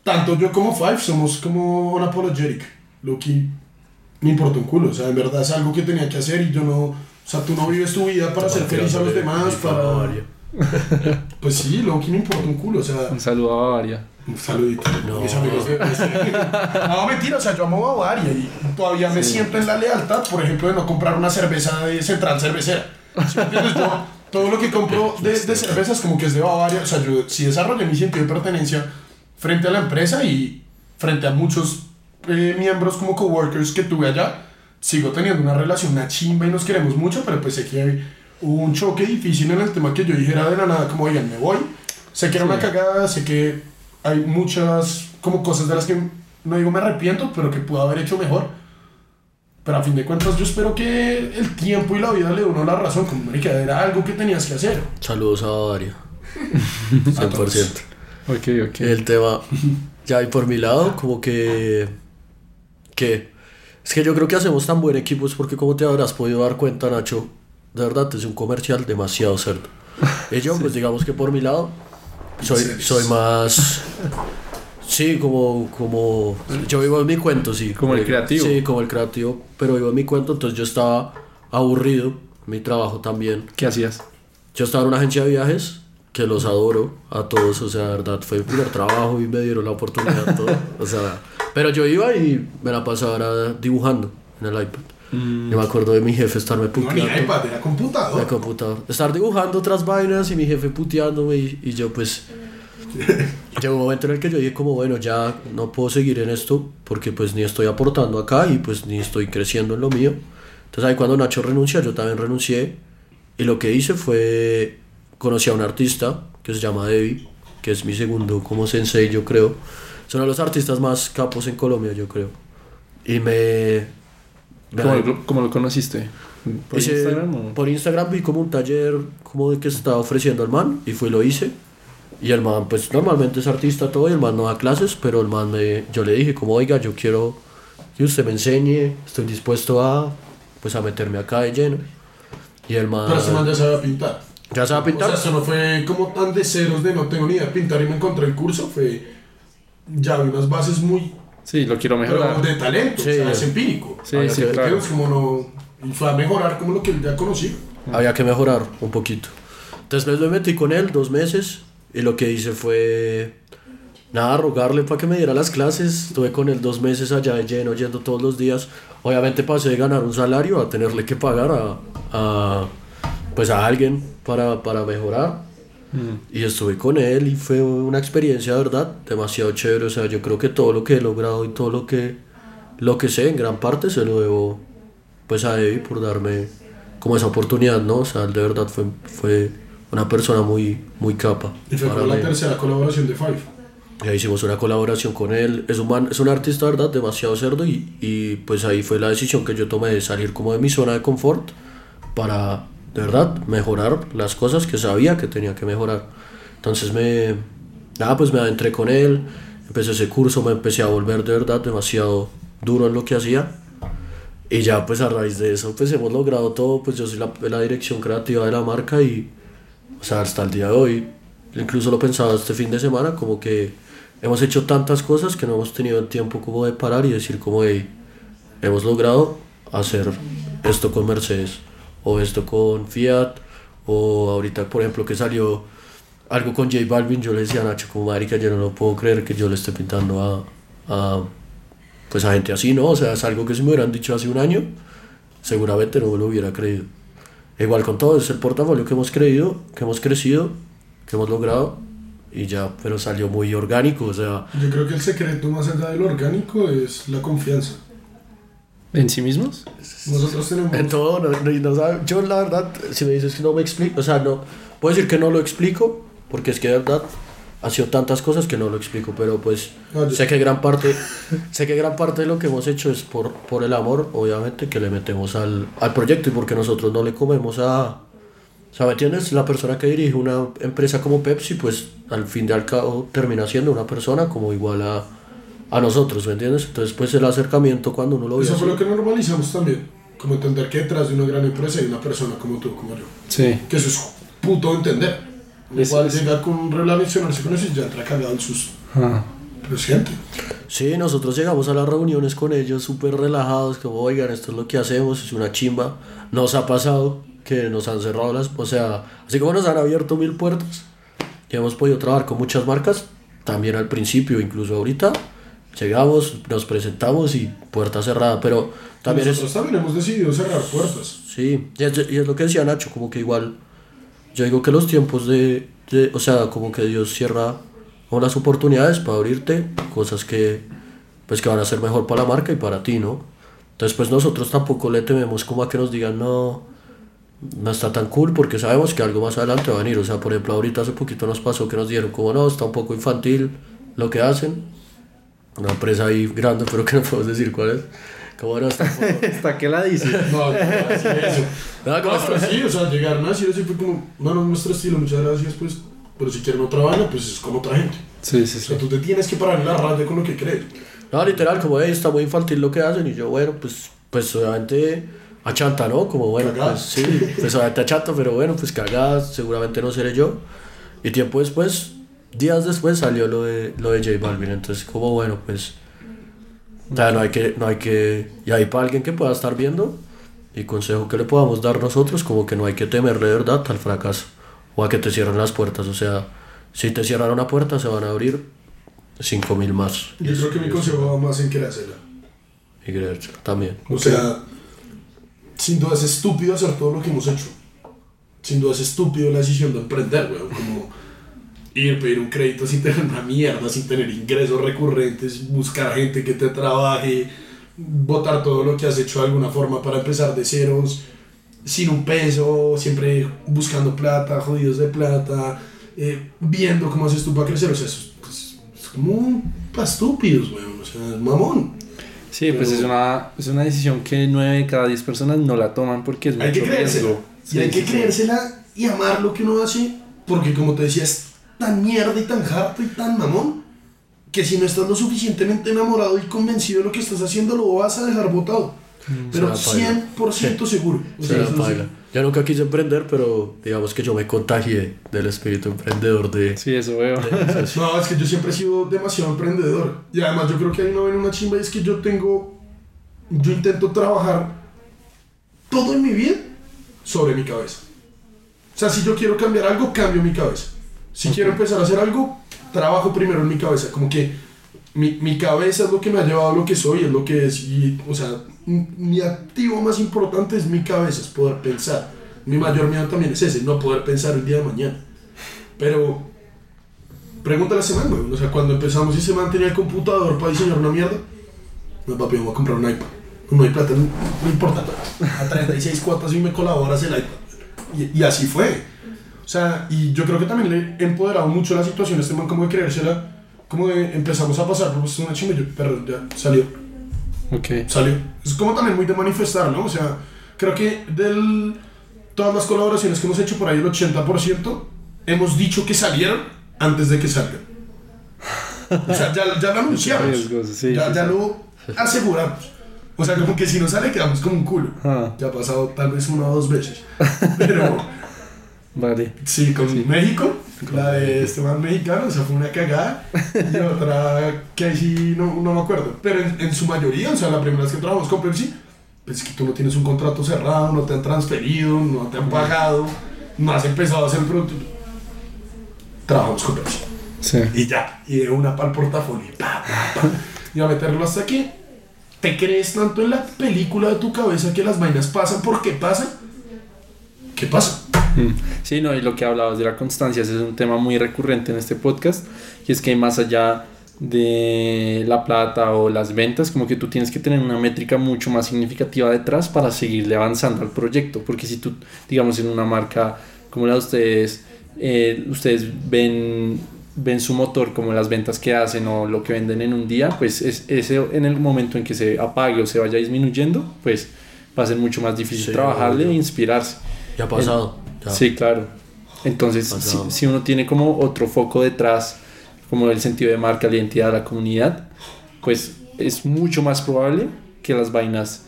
tanto yo como Five somos como unapologetic. Loki, me importa un culo. O sea, en verdad es algo que tenía que hacer y yo no. O sea, tú no vives tu vida para ser feliz a los demás, para. Pues sí, lo que me importa un culo. O sea, Un saludo a Bavaria. Un saludito. No. Mis amigos de- No, mentira, o sea, yo amo Bavaria y todavía me siento en la lealtad, por ejemplo, de no comprar una cerveza de Central Cervecera. ¿Sí me entiendes? Yo, todo lo que compro de, de cervezas como que es de Bavaria, o sea, yo sí desarrollé mi sentido de pertenencia frente a la empresa y frente a muchos eh, miembros como coworkers que tuve allá, sigo teniendo una relación, una chimba y nos queremos mucho, pero pues sé que hubo un choque difícil en el tema que yo dijera de la nada, como, oigan, me voy. Sé que era una cagada, sé que hay muchas como cosas de las que no digo me arrepiento, pero que pude haber hecho mejor. Pero a fin de cuentas yo espero que el tiempo y la vida le a uno la razón, como marica, era algo que tenías que hacer. Saludos a todos. 100%. Ok, ok. El tema, ya y por mi lado, como que. que es que yo creo que hacemos tan buen equipo, es porque, como te habrás podido dar cuenta, Nacho, de verdad es un comercial demasiado cerdo. Y yo, pues digamos que por mi lado, soy, soy más. Sí, como, como. Yo vivo en mi cuento, sí. Como el creativo. Sí, como el creativo, pero vivo en mi cuento, entonces yo estaba aburrido, mi trabajo también. ¿Qué hacías? Yo estaba en una agencia de viajes que los adoro a todos, o sea, de verdad, fue mi primer trabajo y me dieron la oportunidad, todo, o sea, pero yo iba y me la pasaba dibujando en el iPad. Yo me acuerdo de mi jefe estarme No, ni puteando. iPad, era computador. el computador. Estar dibujando otras vainas y mi jefe puteándome y, y yo pues... Llegó un momento en el que yo dije como bueno ya no puedo seguir en esto porque pues ni estoy aportando acá y pues ni estoy creciendo en lo mío. Entonces ahí cuando Nacho renuncia yo también renuncié y lo que hice fue conocí a un artista que se llama Debbie, que es mi segundo como sensei yo creo. Son los artistas más capos en Colombia yo creo. Y me... ¿Cómo, lo- cómo lo conociste? ¿Por Hice- Instagram o? por Instagram vi como un taller como de que estaba ofreciendo el man y fui lo hice. Y el man, pues normalmente es artista todo y el man no da clases, pero el man me, yo le dije como, oiga, yo quiero que usted me enseñe, estoy dispuesto a, pues a meterme acá de lleno. Y el man, Pero ese man ya sabía pintar. ya sabe O pintar. sea, esto no fue como tan de ceros de no tengo ni idea de pintar y me encontré el curso, fue ya unas bases muy Sí, lo quiero pero mejorar. de talento, Sí. o sea, es empírico. Sí, Había sí, que- claro. Es como no, y fue a mejorar como lo que él ya conocía. Había que mejorar un poquito. Entonces me metí con él dos meses y lo que hice fue nada, rogarle para que me diera las clases. Estuve con él dos meses allá de lleno, yendo todos los días. Obviamente pasé de ganar un salario a tenerle que pagar a, a, pues a alguien para, para mejorar. Y estuve con él y fue una experiencia, de verdad, demasiado chévere. O sea, yo creo que todo lo que he logrado y todo lo que, lo que sé, en gran parte se lo debo pues a Evi por darme como esa oportunidad, ¿no? O sea, él de verdad fue, fue una persona muy, muy capa. Y fue para la mí. tercera colaboración de Five. Ya hicimos una colaboración con él. Es un, man- es un artista, de ¿verdad? Demasiado cerdo y, y pues ahí fue la decisión que yo tomé de salir como de mi zona de confort para, de verdad, mejorar las cosas que sabía que tenía que mejorar. Entonces me, nada, pues me adentré con él, empecé ese curso, me empecé a volver de verdad demasiado duro en lo que hacía. Y ya pues a raíz de eso pues hemos logrado todo, pues yo soy la, la dirección creativa de la marca y o sea, hasta el día de hoy, incluso lo pensaba este fin de semana, como que hemos hecho tantas cosas que no hemos tenido el tiempo como de parar y decir como, hey, hemos logrado hacer esto con Mercedes, o esto con Fiat, o ahorita por ejemplo que salió algo con J Balvin, yo le decía a Nacho como marica, yo no lo puedo creer que yo le esté pintando a, a pues a gente así, ¿no? O sea, es algo que si me hubieran dicho hace un año, seguramente no lo hubiera creído. Igual con todo, es el portafolio que hemos creído, que hemos crecido, que hemos logrado y ya, pero salió muy orgánico, o sea, Yo creo que el secreto más allá del orgánico es la confianza. ¿En sí mismos? Nosotros tenemos... en todo, no, no- y no sabe- yo la verdad, si me dices que no me explico, o sea, no, puedo decir que no lo explico, porque es que de verdad ha sido tantas cosas que no lo explico, pero pues yo- sé que gran parte, sé que gran parte de lo que hemos hecho es por, por el amor, obviamente, que le metemos al, al proyecto y porque nosotros no le comemos a... O sea, ¿me entiendes? La persona que dirige una empresa como Pepsi, pues al fin de al cabo termina siendo una persona como igual a, a nosotros, ¿me entiendes? Entonces, pues el acercamiento cuando uno lo ve Eso fue lo que normalizamos también. Como entender que detrás de una gran empresa hay una persona como tú, como yo. Sí. Que eso es puto entender. Es- Igual es- llega con relacionarse con eso y ya entra cagado el susto. Ah. Pero es gente. Sí, nosotros llegamos a las reuniones con ellos súper relajados, como, oigan, esto es lo que hacemos, es una chimba. Nos ha pasado que nos han cerrado las, o sea, así como nos han abierto mil puertas y hemos podido trabajar con muchas marcas, también al principio, incluso ahorita, llegamos, nos presentamos y puerta cerrada, pero también Nosotros también hemos decidido cerrar puertas. Sí, y es, y es lo que decía Nacho, como que igual, yo digo que los tiempos de, de- o sea, como que Dios cierra unas oportunidades para abrirte cosas que, pues que van a ser mejor para la marca y para ti, ¿no? Entonces, pues nosotros tampoco le tememos como a que nos digan, no, no está tan cool, porque sabemos que algo más adelante va a venir. O sea, por ejemplo, ahorita hace poquito nos pasó que nos dijeron, como no, está un poco infantil lo que hacen. Una empresa ahí grande, pero que no podemos decir cuál es. Como no, está. Hasta que la dice. No, no, decir eso. No, como No, pero sí, o sea, llegaron a decir así fue como, no, no es nuestro estilo, muchas gracias, pues, pero si quieren otra vaina, pues es como otra gente. Sí, sí, O sí. sea, tú te tienes que parar en la raya con lo que crees. No, literal, como "Ey, está muy infantil lo que hacen y yo, bueno, pues, pues obviamente achanta, ¿no? Como bueno, Cagada. pues sí, pues obviamente achanta, pero bueno, pues cagadas, seguramente no seré yo. Y tiempo después, días después salió lo de, lo de J Balvin, entonces como bueno, pues, ya no hay que, no hay que, y ahí para alguien que pueda estar viendo, y consejo que le podamos dar nosotros, como que no hay que temerle de verdad al fracaso, o a que te cierren las puertas, o sea, si te cierran una puerta, se van a abrir 5000 más. Yo creo que mi consejo va más en hacerla. Y creérselo también. O sea, sin duda es estúpido hacer todo lo que hemos hecho. Sin duda es estúpido la decisión de emprender, weón. Como ir, pedir un crédito sin tener una mierda, sin tener ingresos recurrentes, buscar gente que te trabaje, botar todo lo que has hecho de alguna forma para empezar de ceros, sin un peso, siempre buscando plata, jodidos de plata, eh, viendo cómo haces tú para crecer. O sea, eso es, pues, es como para estúpidos, weón. O sea, es mamón. Sí, pues Pero- es una, es una decisión que 9 de cada 10 personas no la toman porque es Hay que mucho creérsela. riesgo. Y Sí, hay que sí, sí. creérsela y amar lo que uno hace, porque como te decía, es tan mierda y tan harto y tan mamón, que si no estás lo suficientemente enamorado y convencido de lo que estás haciendo, lo vas a dejar botado. Pero se la paila. 100% seguro. O Se sea, sí. Yo nunca quise emprender, pero digamos que yo me contagié del espíritu emprendedor de... Sí, eso veo. No, es que yo siempre he sido demasiado emprendedor. Y además yo creo que ahí no ven una chimba y es que yo tengo, yo intento trabajar todo en mi vida sobre mi cabeza. O sea, si yo quiero cambiar algo, cambio mi cabeza. Si quiero empezar a hacer algo, trabajo primero en mi cabeza. Como que mi, mi cabeza es lo que me ha llevado a lo que soy, es lo que es. Y, o sea, mi activo más importante es mi cabeza, es poder pensar. Mi mayor miedo también es ese, no poder pensar el día de mañana. Pero Pregúntale a ese man, güey. O sea, cuando empezamos y ese man tenía el computador para diseñar una mierda, no, papi, vamos a comprar un iPad. No hay plata, no, no importa. A 36 cuotas y me colaboras el iPad. Y, y así fue. O sea, y yo creo que también le he empoderado mucho la situación este man, como de creérsela, como de empezamos a pasar por pues, una chimba y yo, perro, ya salió Ok. salió. Es como también muy de manifestar, ¿no? O sea, creo que de todas las colaboraciones que hemos hecho, por ahí el 80% hemos dicho que salieron antes de que salgan. O sea, ya, ya lo anunciamos. Sí, ya sí, ya sí. lo aseguramos. O sea, como que si no sale quedamos como un culo. Ah, Ya ha pasado tal vez una o dos veces. Pero vale. sí, con México, la de este man mexicano, esa fue una cagada. Y otra que ahí sí no, no me acuerdo. Pero en, en su mayoría, o sea, la primera vez que trabajamos con Pepsi, pues es que tú no tienes un contrato cerrado, no te han transferido, no te han pagado, no has empezado a hacer producto. Trabajamos con Pepsi. Sí. Y ya, y de una para el portafolio. Pa, pa, pa. Y a meterlo hasta que te crees tanto en la película de tu cabeza que las vainas pasan porque pasan. ¿Qué pasa? Mm. Sí, no, y lo que hablabas de la constancia ese es un tema muy recurrente en este podcast, y es que más allá de la plata o las ventas, como que tú tienes que tener una métrica mucho más significativa detrás para seguirle avanzando al proyecto, porque si tú, digamos, en una marca como la de ustedes, eh, ustedes ven, ven su motor como las ventas que hacen o lo que venden en un día, pues es, ese en el momento en que se apague o se vaya disminuyendo, pues va a ser mucho más difícil Sí, trabajarle obvio. e inspirarse. Ya ha pasado. Ya. Sí, claro. Entonces, si, si uno tiene como otro foco detrás, como el sentido de marca, la identidad de la comunidad, pues es mucho más probable que las vainas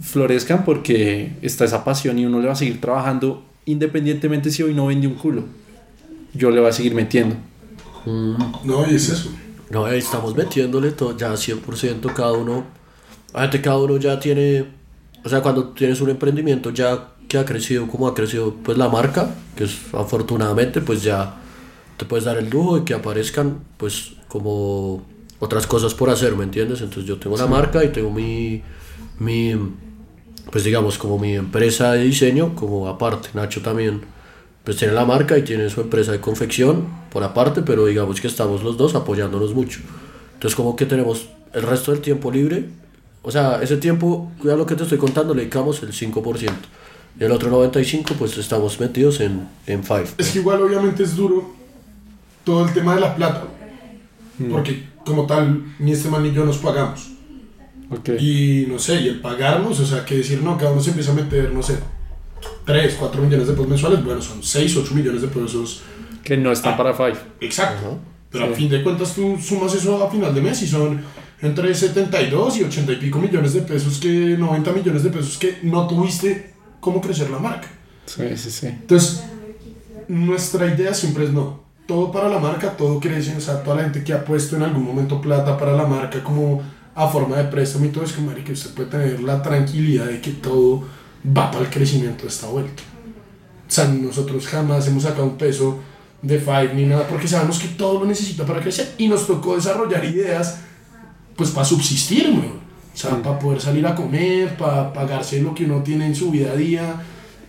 florezcan porque está esa pasión y uno le va a seguir trabajando independientemente si hoy no vende un culo. Yo le voy a seguir metiendo. Mm, No, y es eso. No, estamos metiéndole todo, ya 100% cada uno. Fíjate, cada uno ya tiene, o sea, cuando tienes un emprendimiento ya que ha crecido, como ha crecido pues la marca, que es afortunadamente pues ya te puedes dar el lujo de que aparezcan pues como otras cosas por hacer, ¿me entiendes? Entonces yo tengo la marca y tengo mi, mi, pues digamos como mi empresa de diseño como aparte, Nacho también pues tiene la marca y tiene su empresa de confección por aparte, pero digamos que estamos los dos apoyándonos mucho. Entonces como que tenemos el resto del tiempo libre, o sea, ese tiempo, cuida lo que te estoy contando, le dedicamos el 5%. Y el otro 95% pues estamos metidos en, en Five. Es que igual obviamente es duro todo el tema de la plata. Porque como tal, ni este man ni yo nos pagamos. Ok. Y no sé, y el pagarnos, o sea, que decir, no, cada uno se empieza a meter, no sé, 3, 4 millones de pesos mensuales, bueno, son 6, 8 millones de pesos. Que no están Ah. para Five. Exacto. Pero Sí. a fin de cuentas tú sumas eso a final de mes y son entre 72 y 80 y pico millones de pesos que 90 millones de pesos que no tuviste cómo crecer la marca. Sí, sí, sí. Entonces, nuestra idea siempre es no. Todo para la marca, todo crece. O sea, toda la gente que ha puesto en algún momento plata para la marca como a forma de préstamo y todo es que, marica, usted puede tener la tranquilidad de que todo va para el crecimiento de esta vuelta. O sea, nosotros jamás hemos sacado un peso de Five ni nada porque sabemos que todo lo necesita para crecer y nos tocó desarrollar ideas pues para subsistir, weón. O sea, para poder salir a comer, para pagarse lo que uno tiene en su vida a día.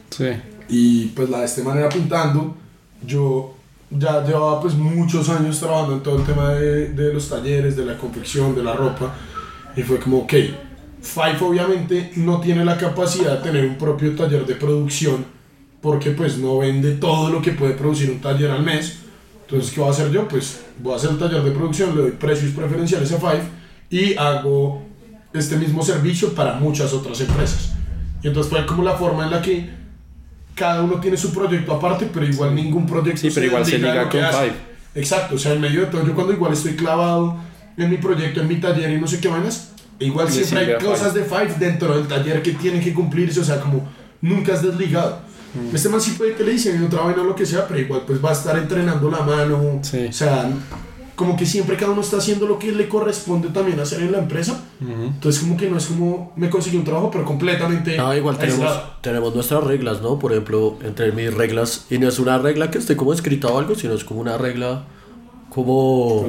Sí. Y pues la de esta manera pintando, yo ya llevaba pues muchos años trabajando en todo el tema de, de los talleres, de la confección, de la ropa. Y fue como, ok, Five obviamente no tiene la capacidad de tener un propio taller de producción porque pues no vende todo lo que puede producir un taller al mes. Entonces, ¿qué voy a hacer yo? Pues voy a hacer el taller de producción, le doy precios preferenciales a Five y hago este mismo servicio para muchas otras empresas. Y entonces fue como la forma en la que cada uno tiene su proyecto aparte, pero igual ningún proyecto Sí, pero igual se liga con. Five. Exacto, o sea, en medio de todo, yo cuando igual estoy clavado en mi proyecto, en mi taller y no sé qué vainas, igual siempre hay cosas de Five dentro del taller que tienen que cumplirse, o sea, como nunca es desligado. Mm. Este man sí puede que le dicen otra vaina o lo que sea, pero igual pues va a estar entrenando la mano, Sí. o sea, como que siempre cada uno está haciendo lo que le corresponde también hacer en la empresa, Ujú. entonces como que no es como me conseguí un trabajo, pero completamente Ah, igual tenemos, tenemos nuestras reglas, ¿no? Por ejemplo, entre mis reglas, y no es una regla que esté como escrita o algo, sino es como una regla como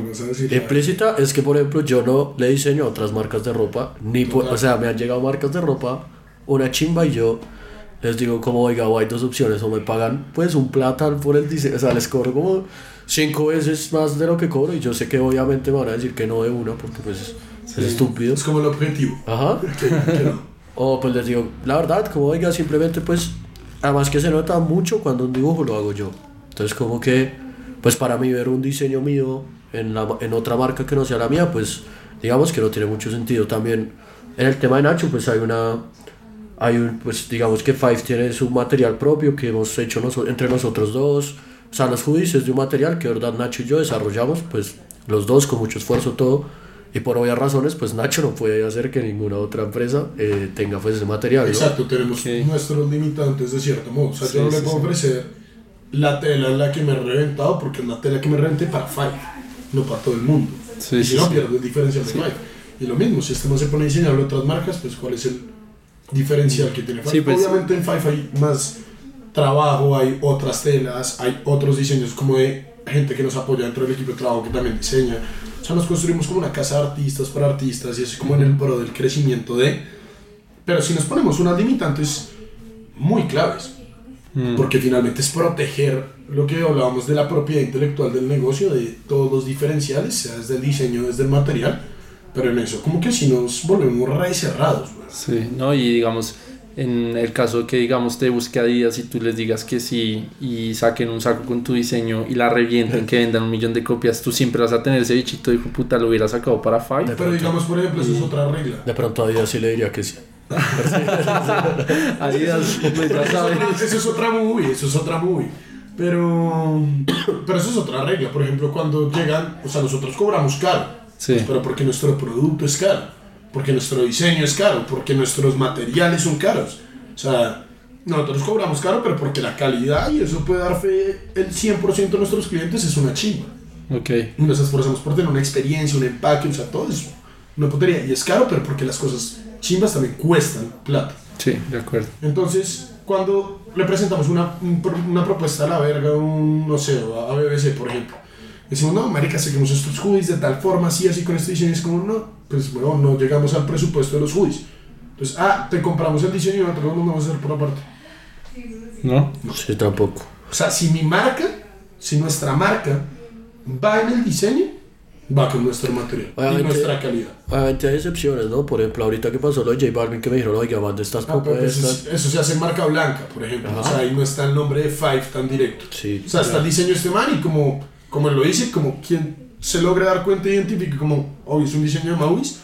implícita, es que por ejemplo yo no le diseño a otras marcas de ropa, ni po- Total. o sea, me han llegado marcas de ropa, una chimba y yo les digo como, oiga, o hay dos opciones, o me pagan pues un plata por el diseño, o sea, les cobro como cinco veces más de lo que cobro y yo sé que obviamente me van a decir que no de una porque pues es estúpido. Es como el objetivo. Ajá. O pues les digo, la verdad, como oiga, simplemente pues, además que se nota mucho cuando un dibujo lo hago yo. Entonces como que, pues para mí ver un diseño mío en, la, en otra marca que no sea la mía, pues digamos que no tiene mucho sentido. También en el tema de Nacho, pues hay una, hay un, pues digamos que Five tiene su material propio que hemos hecho noso- entre nosotros dos. O sea, los hoodies es de un material que verdad Nacho y yo desarrollamos, pues los dos con mucho esfuerzo todo. Y por obvias razones, pues Nacho no puede hacer que ninguna otra empresa eh, tenga pues ese material, ¿no? Exacto, tenemos Ok. nuestros limitantes de cierto modo. O sea, Sí, yo no le sí, puedo sí. ofrecer la tela en la que me he reventado porque es la tela que me reventé para Five, no para todo el mundo. Sí, y sí, si no, sí. pierdo el diferencial de Five. Y lo mismo, si este no se pone a diseñar otras marcas, pues cuál es el diferencial que tiene. Sí, pues- Obviamente en Five hay más trabajo, hay otras telas, hay otros diseños como de gente que nos apoya dentro del equipo de trabajo que también diseña. O sea, nos construimos como una casa de artistas para artistas y es como en el pro del crecimiento de... Pero si nos ponemos unas limitantes muy claves, Mm. porque finalmente es proteger lo que hablábamos de la propiedad intelectual del negocio, de todos los diferenciales, sea desde el diseño, desde el material, pero en eso como que si nos volvemos re cerrados. güey. Sí, no, y digamos, en el caso que digamos te busque Adidas y tú les digas que sí y saquen un saco con tu diseño y la revienten, que vendan un millón de copias, tú siempre vas a tener ese bichito de puta, lo hubiera sacado para Five. Pero digamos, por ejemplo, eso es otra regla. De pronto a Adidas sí le diría que sí. Adidas, pues ya Eso, saben. eso es otra movie, eso es otra movie. Pero, pero eso es otra regla. Por ejemplo, cuando llegan, o sea, nosotros cobramos caro. Sí. Pues, pero porque nuestro producto es caro, porque nuestro diseño es caro, porque nuestros materiales son caros. O sea, nosotros cobramos caro, pero porque la calidad, y eso puede dar fe el 100% de nuestros clientes, es una chimba. Ok. Y nos esforzamos por tener una experiencia, un empaque, o sea, todo eso. Una putería. Y es caro, pero porque las cosas chimbas también cuestan plata. Sí, de acuerdo. Entonces, cuando le presentamos una, una propuesta a la verga, un, no sé, a BBC, por ejemplo, decimos, no, marica, seguimos estos hoodies de tal forma, así, así, con este diseño, es como, no, pues, bueno, no llegamos al presupuesto de los hoodies. Entonces, ah, te compramos el diseño y nosotros lo vamos a hacer por aparte. ¿No? Sí, tampoco. O sea, si mi marca, si nuestra marca va en el diseño, va con nuestro material y Obviamente- nuestra calidad. Obviamente hay excepciones, ¿no? Por ejemplo, ahorita que pasó lo de J Balvin que me dijeron, oiga, mande estas Ah, pues propuestas. eso, eso se hace en marca blanca, por ejemplo. O Ajá. sea, ahí no está el nombre de Five tan directo. Sí. O sea, está el diseño este man y como, como él lo dice, como quien se logra dar cuenta e identifique como, oh, es un diseño de Maurice,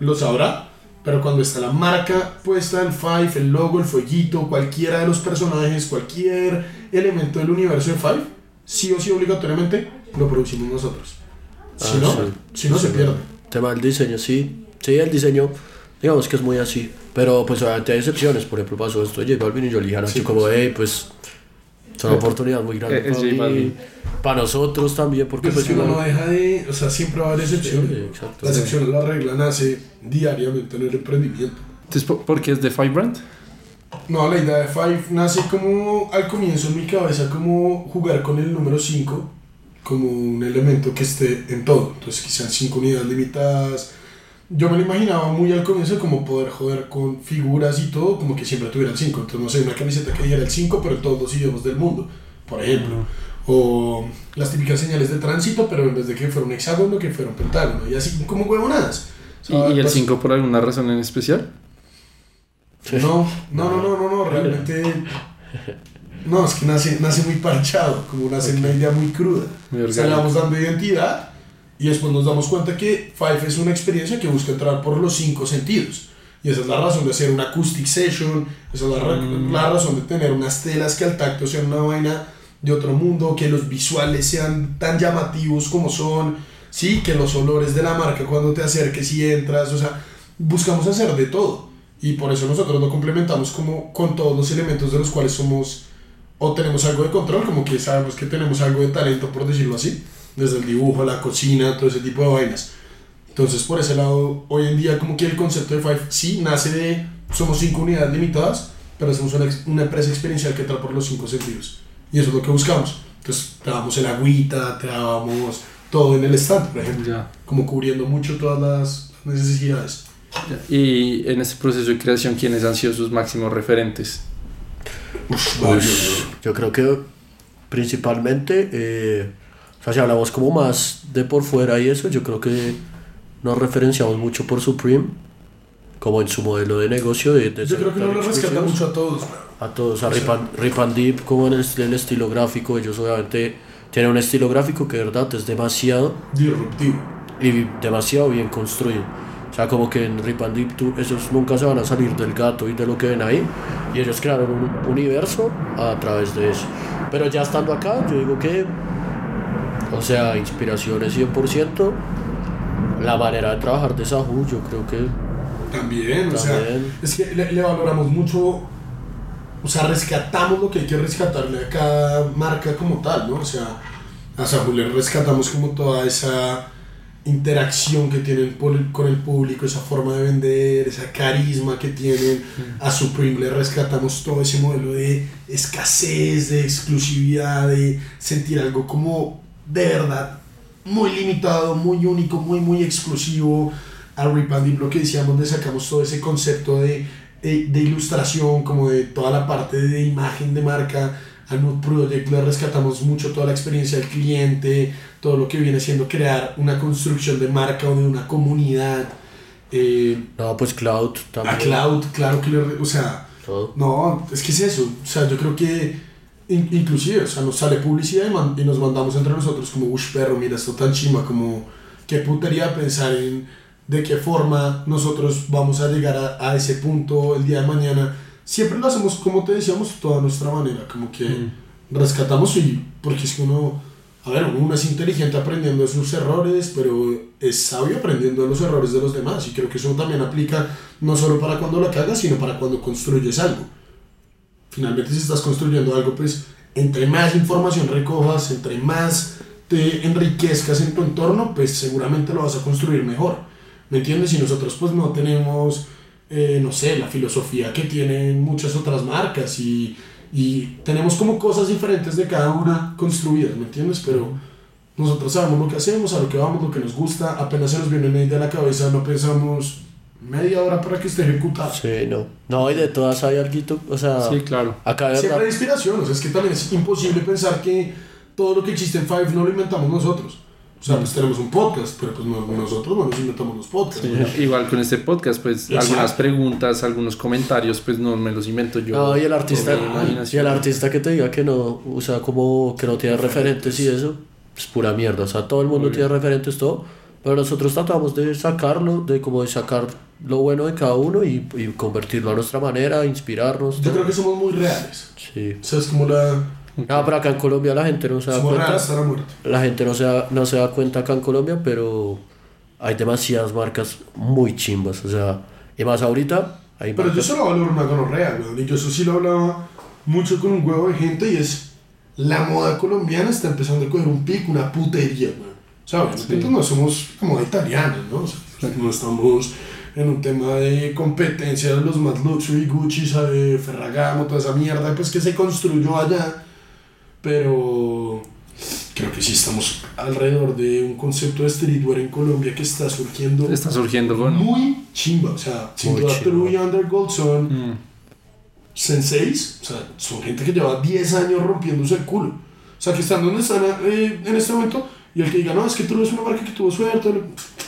lo sabrá. Pero cuando está la marca puesta, el Five, el logo, el fueguito, cualquiera de los personajes, cualquier elemento del universo de Five, sí o sí obligatoriamente lo producimos nosotros. Si Ah, no, sí. si no se pierde. Tema del diseño, sí. Sí, el diseño, digamos que es muy así. Pero pues obviamente hay excepciones. Por ejemplo, pasó esto de J Balvin y yo le dije Sí, como, pues. hey, pues es una oportunidad muy grande Eh, es para mí, para nosotros también, porque pues si uno no deja de, o sea, siempre va a haber excepciones. Sí, exacto. la excepción, la regla nace diariamente en el emprendimiento. Entonces, ¿por qué es de Five Brand? No, la idea de Five nace como al comienzo en mi cabeza como jugar con el número 5 como un elemento que esté en todo. Entonces que sean 5 unidades limitadas. Yo me lo imaginaba muy al comienzo como poder joder con figuras y todo, como que siempre tuviera el 5. Entonces no sé, una camiseta que diera el 5 pero en todos los idiomas del mundo, por ejemplo. O las típicas señales de tránsito, pero en vez de que fuera un hexágono, que fuera un pentágono. Y así como huevonadas. ¿Y, y el Pues- 5 por alguna razón en especial? No, no, no, no, no, no, realmente. No, es que nace, nace muy parchado, como nace en una idea muy cruda. Muy O sea, le orgánico. vamos dando identidad y después nos damos cuenta que Five es una experiencia que busca entrar por los cinco sentidos. Y esa es la razón de hacer una acoustic session, esa es la, ra- Mm. la razón de tener unas telas que al tacto sean una vaina de otro mundo, que los visuales sean tan llamativos como son, sí, que los olores de la marca cuando te acerques y entras, o sea, buscamos hacer de todo. Y por eso nosotros lo complementamos como con todos los elementos de los cuales somos o tenemos algo de control, como que sabemos que tenemos algo de talento, por decirlo así, desde el dibujo, la cocina, todo ese tipo de vainas. Entonces, por ese lado, hoy en día, como que el concepto de Five sí nace de somos cinco unidades limitadas, pero somos una, una empresa experiencial que entra por los cinco sentidos. Y eso es lo que buscamos. Entonces, te damos el agüita, te damos todo en el stand, por ejemplo, Ya. como cubriendo mucho todas las necesidades. Y en este proceso de creación, ¿quiénes han sido sus máximos referentes? Pues, yo creo que principalmente, eh, sea, si hablamos como más de por fuera y eso, yo creo que nos referenciamos mucho por Supreme, como en su modelo de negocio. De, de Yo creo que no lo rescata mucho a todos. A todos, a Rip and, Rip and Deep, como en el, el estilo gráfico, ellos obviamente tienen un estilo gráfico que de verdad es demasiado Disruptivo. y demasiado bien construido. O sea, como que en Rip and Deep tú- esos nunca se van a salir del gato y de lo que ven ahí. Y ellos crearon un universo a través de eso. Pero ya estando acá, yo digo que, o sea, inspiraciones 100%. La manera de trabajar de Sahu, yo creo que También, o sea, También. es que le, le valoramos mucho, o sea, rescatamos lo que hay que rescatarle a cada marca como tal, ¿no? O sea, a Saúl le rescatamos como toda esa interacción que tienen con el público, esa forma de vender, esa carisma que tienen. A Supreme le rescatamos todo ese modelo de escasez, de exclusividad, de sentir algo como de verdad muy limitado, muy único, muy, muy exclusivo. A Rip and lo que decíamos, le sacamos todo ese concepto de, de, de ilustración, como de toda la parte de imagen de marca. A Nude Project le rescatamos mucho toda la experiencia del cliente, todo lo que viene siendo crear una construcción de marca o de una comunidad. Eh, no, pues Cloud también. a Cloud, claro que le... O sea, Todo. no, es que es eso. O sea, yo creo que inclusive, o sea, nos sale publicidad y, man- y nos mandamos entre nosotros como, uff, perro, mira esto tan chima, como, qué putería pensar en de qué forma nosotros vamos a llegar a, a ese punto el día de mañana. Siempre lo hacemos, como te decíamos, toda nuestra manera, como que rescatamos y, porque es que uno, a ver, uno es inteligente aprendiendo de sus errores, pero es sabio aprendiendo de los errores de los demás. Y creo que eso también aplica no solo para cuando lo cagas, sino para cuando construyes algo finalmente si estás construyendo algo, pues entre más información recojas, entre más te enriquezcas en tu entorno, pues seguramente lo vas a construir mejor. ¿Me entiendes? Si nosotros pues no tenemos, eh, no sé, la filosofía que tienen muchas otras marcas y, y tenemos como cosas diferentes de cada una construidas, ¿me entiendes? Pero nosotros sabemos lo que hacemos, a lo que vamos, lo que nos gusta, apenas se nos viene una idea a la cabeza, no pensamos media hora para que esté ejecutado. Sí, no. No, y de todas hay algo, o sea... Sí, claro. Acá Siempre hay inspiración, o sea, es que también es imposible pensar que todo lo que existe en Five no lo inventamos nosotros. O sea, pues tenemos un podcast, pero pues no- nosotros no nos inventamos los podcasts. Sí, Igual con este podcast, pues Exacto. algunas preguntas, algunos comentarios, pues no me los invento yo. No, y el artista, y el artista que te diga que no, o sea, como que no tiene referentes y eso, es pura mierda. O sea, todo el mundo tiene referentes, todo. Pero nosotros tratamos de sacarlo, de como de sacar lo bueno de cada uno y, y convertirlo a nuestra manera, inspirarnos. Yo creo que somos muy reales. Sí. O sea, es como la... No, pero acá en Colombia la gente no se da Somos cuenta. reales la muerte. La gente no se, da, no se da cuenta acá en Colombia, pero hay demasiadas marcas muy chimbas. O sea, y más ahorita hay Pero yo marcas- solo valoro una gonorrea, weón. Y yo eso sí lo hablaba mucho con un huevo de gente y es... La moda colombiana está empezando a coger un pico, una putería, weón. O sea, obviamente pues no somos como italianos, ¿no? O sea, no estamos en un tema de competencia de los más luxury, Gucci, sabe, Ferragamo, toda esa mierda, pues que se construyó allá. Pero creo que sí estamos alrededor de un concepto de streetwear en Colombia que está surgiendo Está surgiendo con... muy chimba. O sea, sin duda. True y Undergold son Mm, senseis. O sea, son gente que lleva 10 años rompiéndose el culo. O sea, que están donde están eh, en este momento y el que diga, no, es que True es una marca que tuvo suerte.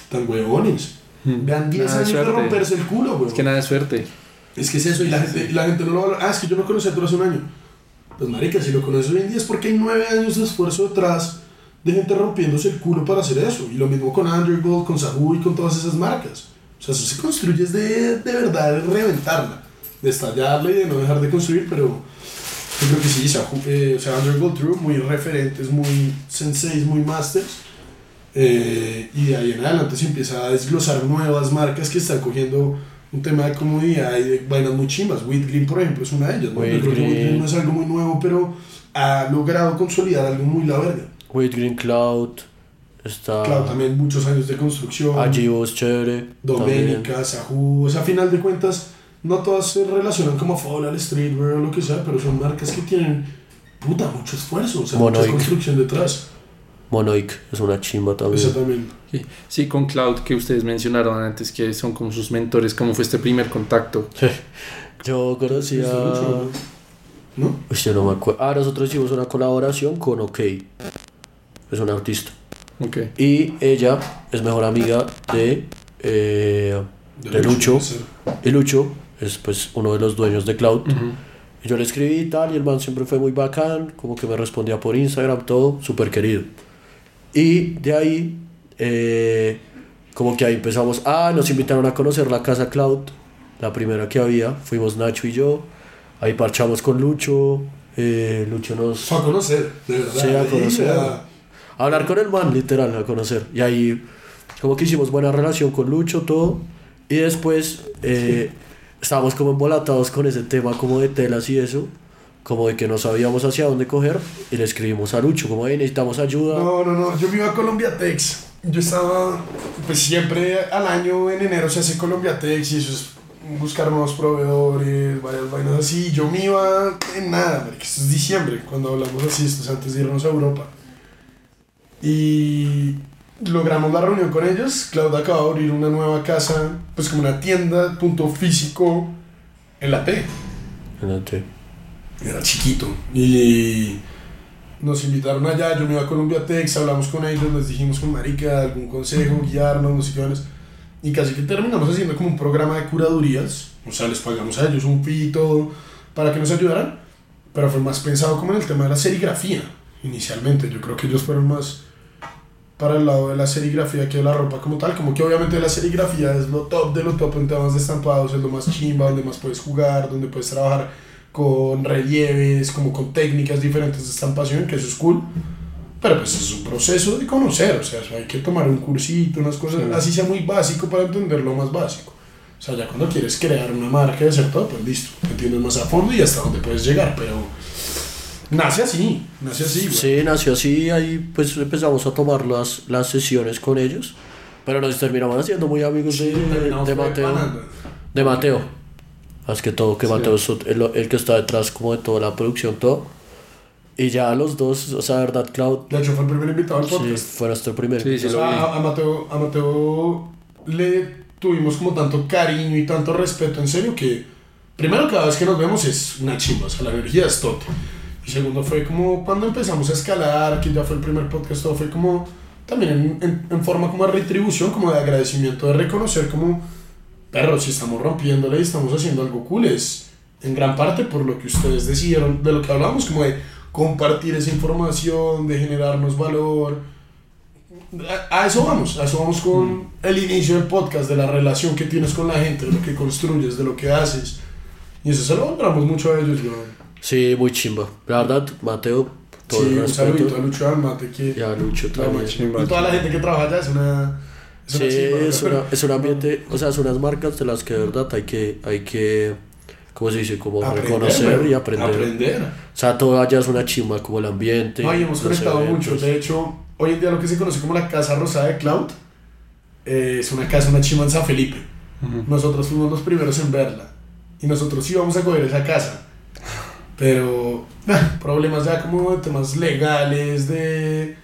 Tan huevones. mm. Vean 10 Nada de años de suerte. romperse el culo, güey. Es que nada de suerte. Es que es eso, y la gente, y la gente no lo valora. Ah, es que yo no conocía a True hace un año. Pues, marica, si lo conoces hoy en día es porque hay 9 años de esfuerzo detrás de gente rompiéndose el culo para hacer eso. Y lo mismo con Undergold, con Sahu y con todas esas marcas. O sea, eso se construye es de, de verdad, de reventarla, de estallarla y de no dejar de construir, pero yo creo que sí, Sahu, eh, o sea, Undergold True, muy referentes, muy senseis, muy masters. Eh, y de ahí en adelante se empieza a desglosar nuevas marcas que están cogiendo un tema de comodidad y de vainas muy chimbas. With Green, por ejemplo, es una de ellas. ¿no? Yo creo que Green no es algo muy nuevo, pero ha logrado consolidar algo muy la verga. With Green Cloud, está Claro, también muchos años de construcción. Agivos, chévere. también. Doménica, Sahu, o sea, a final de cuentas, no todas se relacionan como Fall al Streetwear o lo que sea, pero son marcas que tienen, puta, mucho esfuerzo, o sea, mucha Monoic. construcción detrás. Monoic es una chimba también. Eso también. Sí. Sí, con Cloud que ustedes mencionaron antes, que son como sus mentores, ¿cómo fue este primer contacto? Yo conocía. ¿no? Yo no me acuerdo. Ah, nosotros hicimos una colaboración con OK. Es una artista. Ok. Y ella es mejor amiga de, eh, de. Y Lucho es pues uno de los dueños de Cloud. Y yo le escribí y tal, y el man siempre fue muy bacán, como que me respondía por Instagram, todo, súper querido. Y de ahí, eh, como que ahí empezamos, ah, nos invitaron a conocer la casa Cloud, la primera que había, fuimos Nacho y yo, ahí parchamos con Lucho, eh, Lucho nos... Fue a conocer, de verdad. Sí, a conocer. a- A hablar con el man, literal, a conocer. Y ahí, como que hicimos buena relación con Lucho, todo. Y después, eh, estábamos como embolatados con ese tema como de telas y eso. Como de que no sabíamos hacia dónde coger. Y le escribimos a Lucho, como, hey, necesitamos ayuda. No, no, no, yo me iba a Colombia Tex. Yo estaba, pues siempre al año en enero se hace Colombia Tex y eso es buscar nuevos proveedores, varias vainas así. Yo me iba en nada, porque esto es diciembre, cuando hablamos así, esto es antes de irnos a Europa. Y logramos la reunión con ellos. Claudia acaba de abrir una nueva casa, pues como una tienda, punto físico, en la T. Espérate. Era chiquito. Y nos invitaron allá, yo me iba a Colombia Tex, hablamos con ellos, les dijimos con marica algún consejo, guiarnos, no sé qué vanas. Y casi que terminamos haciendo como un programa de curadurías. O sea, les pagamos a ellos un fee y todo para que nos ayudaran. Pero fue más pensado como en el tema de la serigrafía, inicialmente. Yo creo que ellos fueron más para el lado de la serigrafía que de la ropa como tal. Como que obviamente la serigrafía es lo top de lo top en temas de estampados, es lo más chimba, donde más puedes jugar, donde puedes trabajar con relieves, como con técnicas diferentes de estampación, que eso es cool. Pero pues es un proceso de conocer, o sea, hay que tomar un cursito, unas cosas, Sí. así sea muy básico para entender lo más básico. O sea, ya cuando quieres crear una marca y hacer todo, pues listo, entiendes más a fondo y hasta dónde puedes llegar, pero Nace así, nace así, güey. Sí, nació así, ahí pues empezamos a tomar las, las sesiones con ellos, pero nos terminamos haciendo muy amigos de, Terminamos de fue Mateo. panando. De Mateo. Más que todo, que Mateo es el, el que está detrás como de toda la producción, todo. Y ya los dos, o sea, de verdad, Cloud, De hecho, fue el primer invitado al sí, podcast. fue nuestro primer. Sí, sí, O sea, a, a Mateo, a Mateo le tuvimos como tanto cariño y tanto respeto, en serio, que primero cada vez que nos vemos es una chimba, o sea, la energía es tote. Y segundo fue como cuando empezamos a escalar, que ya fue el primer podcast, todo fue como también en, en, en forma como de retribución, como de agradecimiento, de reconocer como, perro, si estamos rompiéndole y estamos haciendo algo cool, es en gran parte por lo que ustedes decidieron, de lo que hablamos, como de compartir esa información, de generarnos valor. A, a eso vamos, a eso vamos con el inicio del podcast, de la relación que tienes con la gente, de lo que construyes, de lo que haces. Y eso se lo valoramos mucho a ellos, weón. Sí, muy chimba. La verdad, Mateo, todo Sí, el un saludito a respeto. Lucho Almate, que Y a Lucho también. chimba, y toda la gente que trabaja allá es una... Es Sí, una chimba, es, una- es un ambiente, o sea, son unas marcas de las que de verdad hay que, hay que, ¿cómo se dice? Como Aprender, reconocer y aprender. Aprender. O sea, todo allá es una chimba, como el ambiente. No, y hemos conectado mucho. De hecho, hoy en día lo que se conoce como la Casa Rosada de Cloud eh, es una casa, una chimba en San Felipe. Ujú. Nosotros fuimos los primeros en verla. Y nosotros íbamos a coger esa casa. Pero ah, problemas ya como de temas legales, de,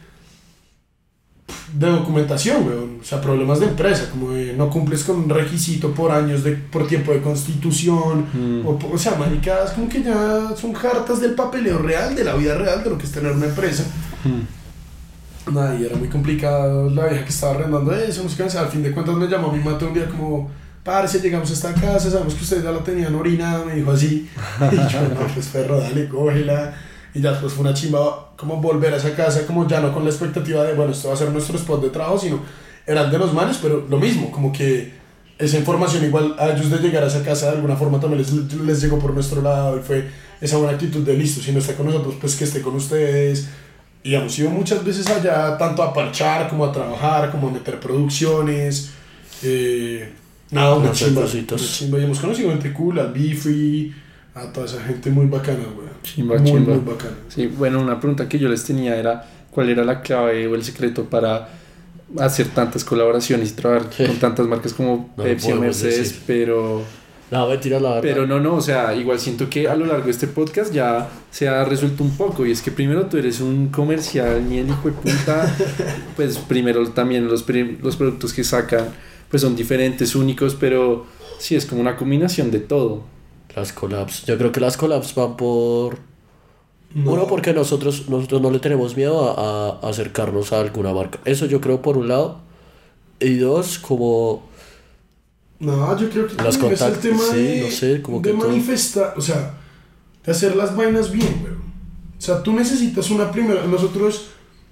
de documentación, weón. O sea, problemas de empresa, como de no cumples con un requisito por años, de, por tiempo de constitución. Mm. O, o sea, maricadas como que ya son hartas del papeleo real, de la vida real, de lo que es tener una empresa. Mm. Nada, y era muy complicado la vieja que estaba arrendando eso, no sé qué, al fin de cuentas me llamó mi mate un día como, parce, llegamos a esta casa, sabemos que ustedes ya la tenían orinada, me dijo así, y yo, no, pues perro, dale, cógela, y ya después fue una chimba como volver a esa casa, como ya no con la expectativa de, bueno, esto va a ser nuestro spot de trabajo, sino eran de los manes, pero lo mismo, como que esa información igual a ellos de llegar a esa casa de alguna forma también les, les llegó por nuestro lado y fue esa buena actitud de listo, si no está con nosotros, pues que esté con ustedes, y hemos ido muchas veces allá, tanto a parchar como a trabajar, como a meter producciones. Eh, nada, una chimba, una chimba. Y hemos conocido gente cool, al Bifi, a toda esa gente muy bacana, güey. Chimba, muy, chimba. muy bacana. Sí, bueno, una pregunta que yo les tenía era cuál era la clave o el secreto para hacer tantas colaboraciones y trabajar Sí. con tantas marcas como No Pepsi o Mercedes, decir. pero No, mentira, la verdad. pero no, no, o sea, igual siento que a lo largo de este podcast ya se ha resuelto un poco y es que primero tú eres un comercial ni el hijo de puta, pues primero también los, pri- los productos que sacan pues son diferentes, únicos, pero sí es como una combinación de todo. Las collabs. Yo creo que las collabs van por. No. Uno, porque nosotros, nosotros no le tenemos miedo a, a acercarnos a alguna marca. Eso yo creo por un lado. Y dos, como. No, yo creo que también es el tema sí, de, no sé, como de que todo. manifestar, o sea, de hacer las vainas bien, güey. O sea, tú necesitas una primera. Nosotros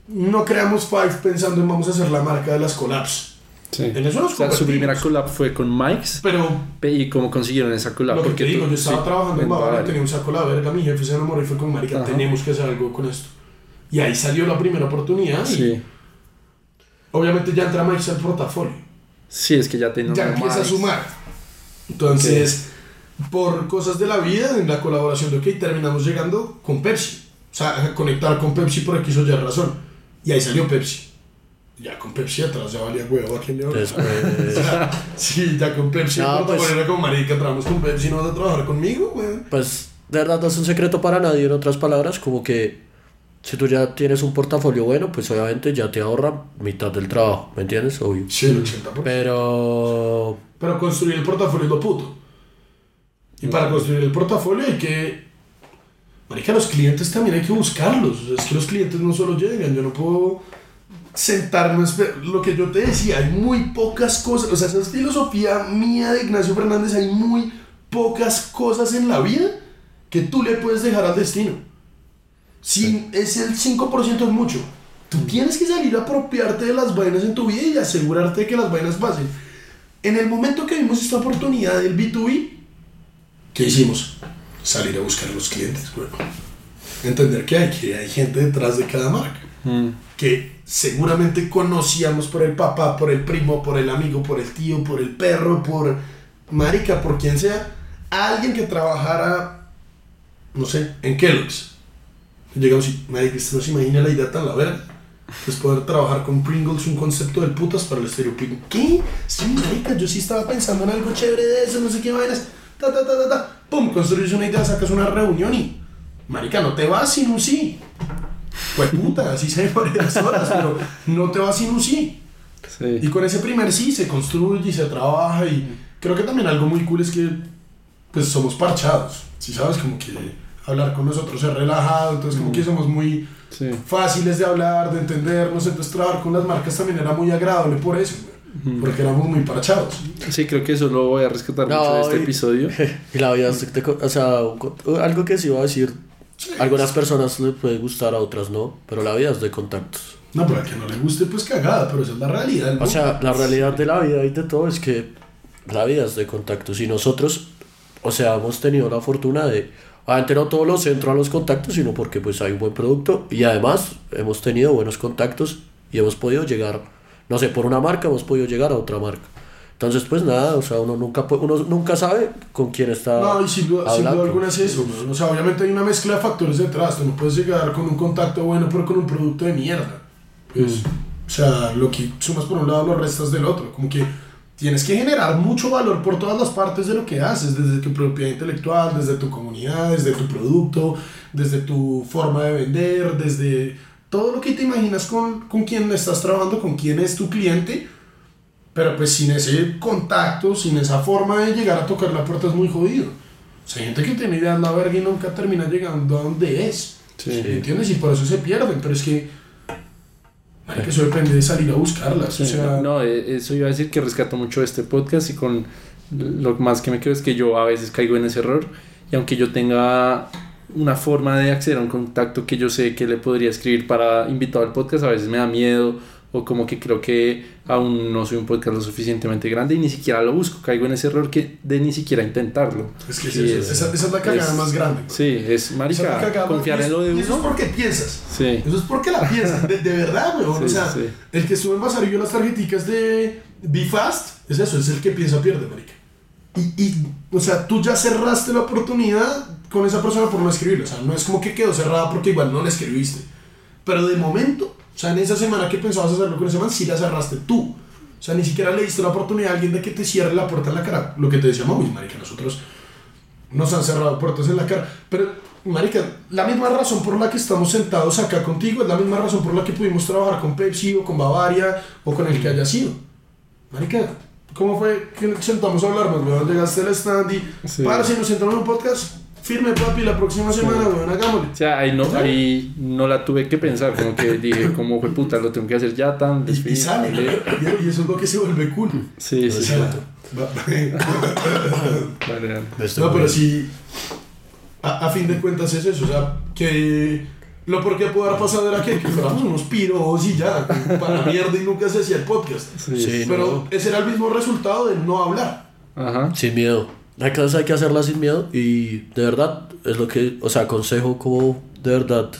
no creamos Five pensando en vamos a hacer la marca de las collabs. Sí. En eso nos O sea, su primera collab fue con Mike's Pero Pe- ¿Y cómo consiguieron esa collab? lo que Porque te digo, tú- yo estaba sí, trabajando en Bavaria, tenía un saco a la verga, mi jefe se enamoró y fue con marica, Ajá. tenemos que hacer algo con esto. Y ahí salió la primera oportunidad y Sí. obviamente ya entra Mike al portafolio. Sí, es que ya tenemos ya empieza a Mike's. sumar. Entonces, por cosas de la vida, en la colaboración de OK, terminamos llegando con Pepsi. O sea, a conectar con Pepsi por X o Y razón. Y ahí salió Pepsi. Ya con Pepsi atrás ya valía huevo a quien le Después. Sí, ya con Pepsi. No, pues- era como marica, trabajamos con Pepsi, no vas a trabajar conmigo, güey. Pues de verdad no es un secreto para nadie, en otras palabras, como que si tú ya tienes un portafolio bueno, pues obviamente ya te ahorra mitad del trabajo, ¿me entiendes? Obvio. Sí, el 80%. Pero Pero construir el portafolio es lo puto. Y para construir el portafolio hay que. Marica, los clientes también hay que buscarlos. Es que los clientes no solo llegan. Yo no puedo esper- Lo que yo te decía, hay muy pocas cosas. O sea, esa es filosofía mía de Ignacio Fernández. Hay muy pocas cosas en la vida que tú le puedes dejar al destino. Si es el 5% es mucho. Tú tienes que salir a apropiarte de las vainas en tu vida y asegurarte de que las vainas pasen. En el momento que vimos esta oportunidad del B2B, ¿qué hicimos? Salir a buscar a los clientes. Entender que hay, que hay gente detrás de cada marca. Mm. Que seguramente conocíamos por el papá, por el primo, por el amigo, por el tío, por el perro, por marica, por quien sea. Alguien que trabajara, no sé, en Kellogg's. Llegamos y, marica, usted no se imagina la idea tan la verga. Es poder trabajar con Pringles, un concepto del putas para el Pringles. ¿Qué? Sí, marica, yo sí estaba pensando en algo chévere de eso, no sé qué vainas. Ta, ta, ta, ta, ta. Pum, construyes una idea, sacas una reunión y, marica, no te vas sin sí. Pues puta, así se varias horas, pero no te vas sin un sí. Sí. Y con ese primer sí se construye y se trabaja y creo que también algo muy cool es que pues somos parchados, si sabes, como que hablar con nosotros es relajado, entonces como que somos muy Sí. fáciles de hablar, de entendernos, entonces trabajar con las marcas también era muy agradable por eso, porque éramos muy parchados. Sí, creo que eso lo voy a rescatar No, mucho de este y- episodio. Y la vida, o sea, algo que sí iba a decir, algunas personas le puede gustar, a otras no, pero la vida es de contactos. No, pero a que no le guste, pues cagada, pero esa es la realidad. ¿no? O sea, la realidad de la vida y de todo es que la vida es de contactos y nosotros, o sea, hemos tenido la fortuna de, obviamente no todos los centros a los contactos, sino porque pues hay un buen producto y además hemos tenido buenos contactos y hemos podido llegar, no sé, por una marca hemos podido llegar a otra marca. Entonces, pues nada, o sea, uno nunca, puede- uno nunca sabe con quién está No, y sin duda, sin duda alguna es eso. O sea, obviamente hay una mezcla de factores detrás. Tú no puedes llegar con un contacto bueno, pero con un producto de mierda. Pues, o sea, lo que sumas por un lado lo restas del otro. Como que tienes que generar mucho valor por todas las partes de lo que haces, desde tu propiedad intelectual, desde tu comunidad, desde tu producto, desde tu forma de vender, desde todo lo que te imaginas con, con quién estás trabajando, con quién es tu cliente. Pero pues sin ese contacto, sin esa forma de llegar a tocar la puerta es muy jodido. O sea, hay gente que tiene ideas la verga y nunca termina llegando a donde es. Sí. ¿Entiendes? Y por eso se pierden. Pero es que... marica, eso depende de salir a buscarlas. O sea, no, eh, eso iba a decir que rescato mucho este podcast y con lo más que me quedo es que yo a veces caigo en ese error y aunque yo tenga una forma de acceder a un contacto que yo sé que le podría escribir para invitado al podcast, a veces me da miedo o como que creo que aún no soy un podcast lo suficientemente grande y ni siquiera lo busco, caigo en ese error que de ni siquiera intentarlo. es que es Sí, es- esa, esa es la cagada es- más grande. Sí, es es marica, más- confiar en lo de y eso es uno. porque piensas. Sí. Eso es porque la piensas, de, de verdad, weón. Sí, o sea, sí. el que estuvo en Basarillo las tarjeticas de Be Fast, es eso, es el que piensa pierde, marica. Y, y, o sea, tú ya cerraste la oportunidad con esa persona por no escribirle. O sea, no es como que quedó cerrada porque igual no la escribiste. Pero de momento, o sea, en esa semana que pensabas hacerlo con ese man, sí la cerraste tú. O sea, ni siquiera le diste la oportunidad a alguien de que te cierre la puerta en la cara. Lo que te decía Maui, marica, nosotros nos han cerrado puertas en la cara. Pero, marica, la misma razón por la que estamos sentados acá contigo es la misma razón por la que pudimos trabajar con Pepsi o con Bavaria o con el que haya sido. Marica, ¿cómo fue que nos sentamos a hablar? Weón? Llegaste al stand y, Sí. para, si nos sentamos en un podcast, firme papi, la próxima semana, weón, hagámosle. O sea, ahí no, ahí no la tuve que pensar, como que dije, como fue puta, lo tengo que hacer ya tan Y, y sale, y, eso es lo que se vuelve cool. Sí, sí, sí. Vale, vale. No, pero sí, a, a fin de cuentas es eso, o sea, que lo por qué pudo haber pasado era que, que fuéramos unos piros y ya, para la mierda y nunca se hacía el podcast. Sí. Sí, Pero no. ese era el mismo resultado de no hablar. Ajá. Sin miedo. La clase hay que hacerla sin miedo y de verdad es lo que, o sea, aconsejo como de verdad,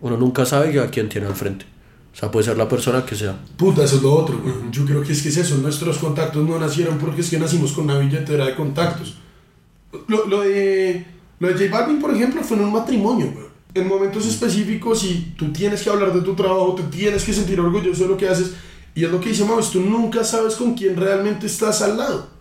uno nunca sabe a quién tiene al frente. O sea, puede ser la persona que sea. Puta, eso es lo otro. Yo creo que es que es eso, nuestros contactos no nacieron porque es que nacimos con una billetera de contactos. Lo, lo de, lo de J Balvin, por ejemplo, fue en un matrimonio. En momentos específicos y tú tienes que hablar de tu trabajo, te tienes que sentir orgulloso de lo que haces. Y es lo que dice Maus, tú nunca sabes con quién realmente estás al lado.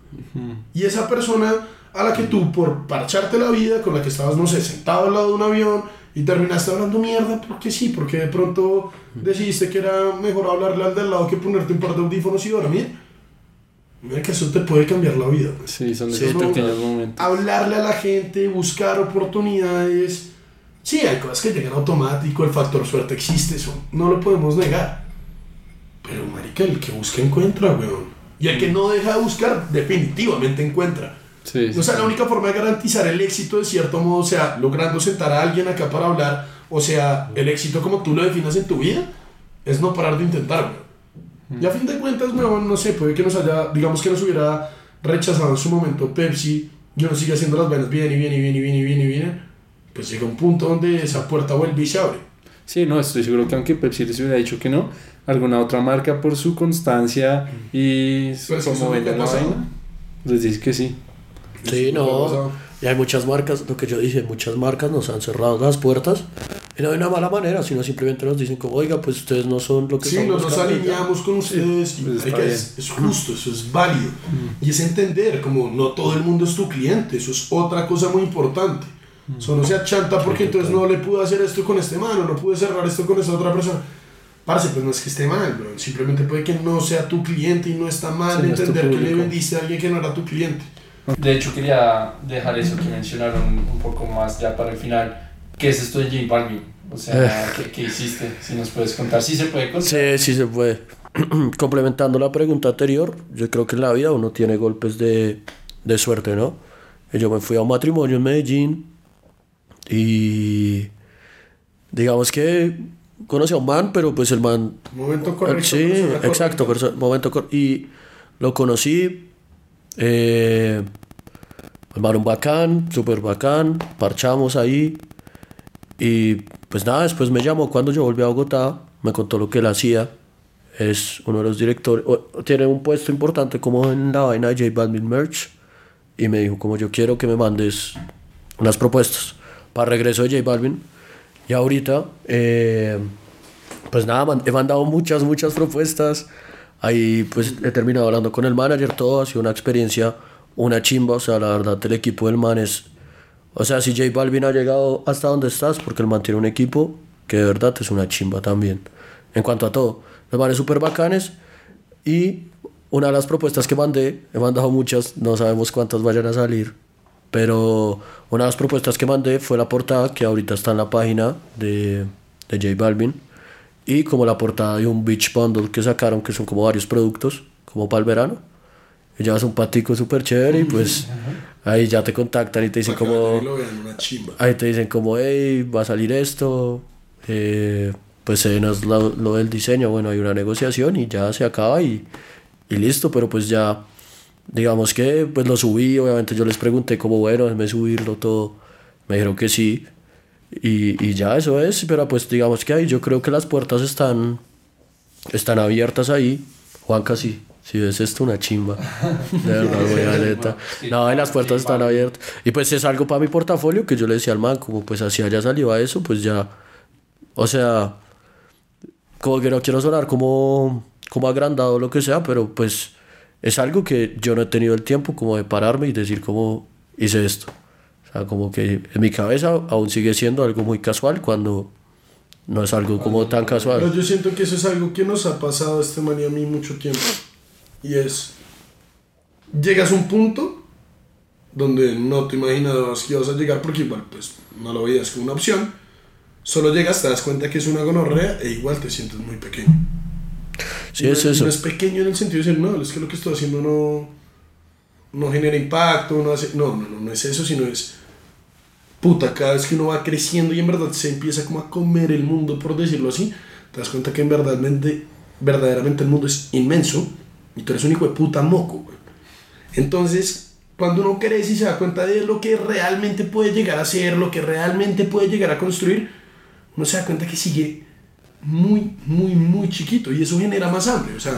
Y esa persona a la que tú, por parcharte la vida, con la que estabas, no sé, sentado al lado de un avión y terminaste hablando mierda, porque sí, porque de pronto decidiste que era mejor hablarle al del lado que ponerte un par de audífonos y dormir. Mira que eso te puede cambiar la vida. pues. Sí, son Sí, pequeños momentos. Hablarle a la gente, buscar oportunidades. Sí, hay cosas que llegan automático, el factor suerte existe, eso no lo podemos negar. Pero, marica, el que busca encuentra, weón. Y el que no deja de buscar, definitivamente encuentra. Sí, sí, O sea, la única forma de garantizar el éxito de cierto modo, o sea, logrando sentar a alguien acá para hablar, o sea, el éxito como tú lo definas en tu vida, es no parar de intentar, weón. Y a fin de cuentas, weón, no sé, puede que nos haya, digamos que nos hubiera rechazado en su momento Pepsi, y uno sigue haciendo las vainas bien y bien y bien y bien y bien y bien, pues llega un punto donde esa puerta vuelve y se abre. Sí, no, estoy seguro que aunque Pepsi les hubiera dicho que no, alguna otra marca por su constancia y Pero es que eso como ha la vaina, les dice que sí. Sí, no. Y hay muchas marcas, lo que yo dije, muchas marcas nos han cerrado las puertas Y no de una mala manera, sino simplemente nos dicen como, oiga, pues ustedes no son lo que Sí, son nos, los nos campeones". alineamos con ustedes. y, pues, es, es justo, eso es válido. Y es entender, como no todo el mundo es tu cliente, eso es otra cosa muy importante. Solo se achanta porque entonces no le pude hacer esto con este mano, no pude cerrar esto con esta otra persona. Parce, pues no es que esté mal, bro. Simplemente puede que no sea tu cliente y no está mal Sí, no es entender que le vendiste a alguien que no era tu cliente. De hecho, quería dejar eso que mencionaron un poco más ya para el final. ¿Qué es esto de J Balvin? O sea, ¿qué, qué hiciste? Si nos puedes contar. Sí se puede contar. Sí, sí se puede. Complementando la pregunta anterior, yo creo que en la vida uno tiene golpes de, de suerte, ¿no? Yo me fui a un matrimonio en Medellín y digamos que conocí a un man, pero pues el man... Momento correcto. sí, persona exacto, correcta. perso- momento cor- Y lo conocí, eh, el man un bacán, súper bacán, parchamos ahí y pues nada, después me llamó cuando yo volví a Bogotá, me contó lo que él hacía. Es uno de los directores, tiene un puesto importante como en la vaina de J Balvin Merch. Y me dijo, como yo quiero que me mandes unas propuestas para regreso de J Balvin. Y ahorita, eh, pues nada, he mandado muchas, muchas propuestas. Ahí pues he terminado hablando con el manager, todo ha sido una experiencia, una chimba. O sea, la verdad, el equipo del man es o sea, si J Balvin ha llegado hasta donde estás, porque el man tiene un equipo que de verdad es una chimba también. En cuanto a todo, los manes súper bacanes. Y una de las propuestas que mandé, he mandado muchas, no sabemos cuántas vayan a salir. Pero una de las propuestas que mandé fue la portada que ahorita está en la página de, de J Balvin. Y como la portada de un Beach Bundle que sacaron, que son como varios productos, como para el verano. Y llevas un patico súper chévere y pues ahí ya te contactan y te dicen como... vayan y lo vean, una chimba. Ahí te dicen como, hey, va a salir esto, eh, pues se nos lo, lo del diseño, bueno, hay una negociación y ya se acaba y, y listo, pero pues ya, digamos que pues lo subí, obviamente yo les pregunté como, bueno, déjame subirlo todo, me dijeron que sí, y, y ya eso es, pero pues digamos que ahí yo creo que las puertas están, están abiertas ahí, Juanca sí. Si ves esto, una chimba. De verdad, güey, la neta. No, y las puertas están abiertas. Y pues es algo para mi portafolio que yo le decía al man, como pues así haya salido a eso, pues ya. O sea, como que no quiero sonar como, como agrandado o lo que sea, pero pues es algo que yo no he tenido el tiempo como de pararme y decir cómo hice esto. O sea, como que en mi cabeza aún sigue siendo algo muy casual cuando no es algo como tan casual. yo siento que eso es algo que nos ha pasado a este man a mí mucho tiempo. Y es, llegas a un punto donde no te imaginabas que ibas a llegar porque igual pues no lo veías como una opción. Solo llegas, te das cuenta que es una gonorrea e igual te sientes muy pequeño. Sí, Y no es eso. No es pequeño en el sentido de decir, no, es que lo que estoy haciendo no, no genera impacto, no hace... No, no, no, no es eso, sino es... Puta, cada vez que uno va creciendo y en verdad se empieza como a comer el mundo, por decirlo así, te das cuenta que en verdad, verdaderamente el mundo es inmenso y tú eres un hijo de puta moco, güey. Entonces, cuando uno crece y se da cuenta de lo que realmente puede llegar a ser, lo que realmente puede llegar a construir, uno se da cuenta que sigue muy, muy, muy chiquito y eso genera más hambre. O sea,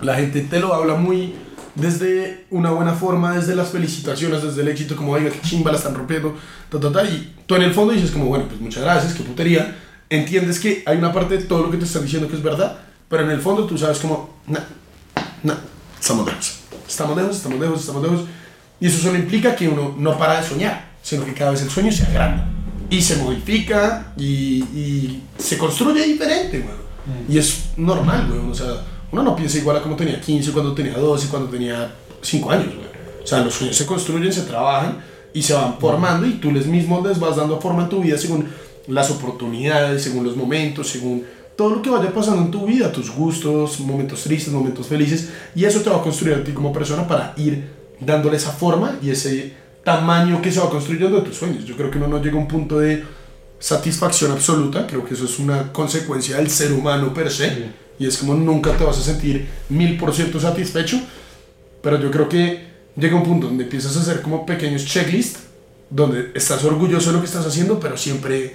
la gente te lo habla muy desde una buena forma, desde las felicitaciones, desde el éxito, como, oiga, qué chimba la están rompiendo, ta, ta, ta, y tú en el fondo dices como, bueno, pues muchas gracias, qué putería. Entiendes que hay una parte de todo lo que te están diciendo que es verdad, pero en el fondo tú sabes como, no, no, estamos lejos. Estamos lejos, estamos lejos, estamos lejos. Y eso solo implica que uno no para de soñar, sino que cada vez el sueño se agranda y se modifica y, y se construye diferente, weón. Y es normal, weón. O sea, uno no piensa igual a como tenía 15, cuando tenía 12, cuando tenía 5 años, weón. O sea, los sueños se construyen, se trabajan y se van formando y tú les mismos les vas dando forma en tu vida según las oportunidades, según los momentos, según todo lo que vaya pasando en tu vida, tus gustos, momentos tristes, momentos felices, y eso te va a construir a ti como persona para ir dándole esa forma y ese tamaño que se va construyendo de tus sueños. Yo creo que uno no llega a un punto de satisfacción absoluta, creo que eso es una consecuencia del ser humano per se, y es como nunca te vas a sentir mil por ciento satisfecho, pero yo creo que llega un punto donde empiezas a hacer como pequeños checklists, donde estás orgulloso de lo que estás haciendo, pero siempre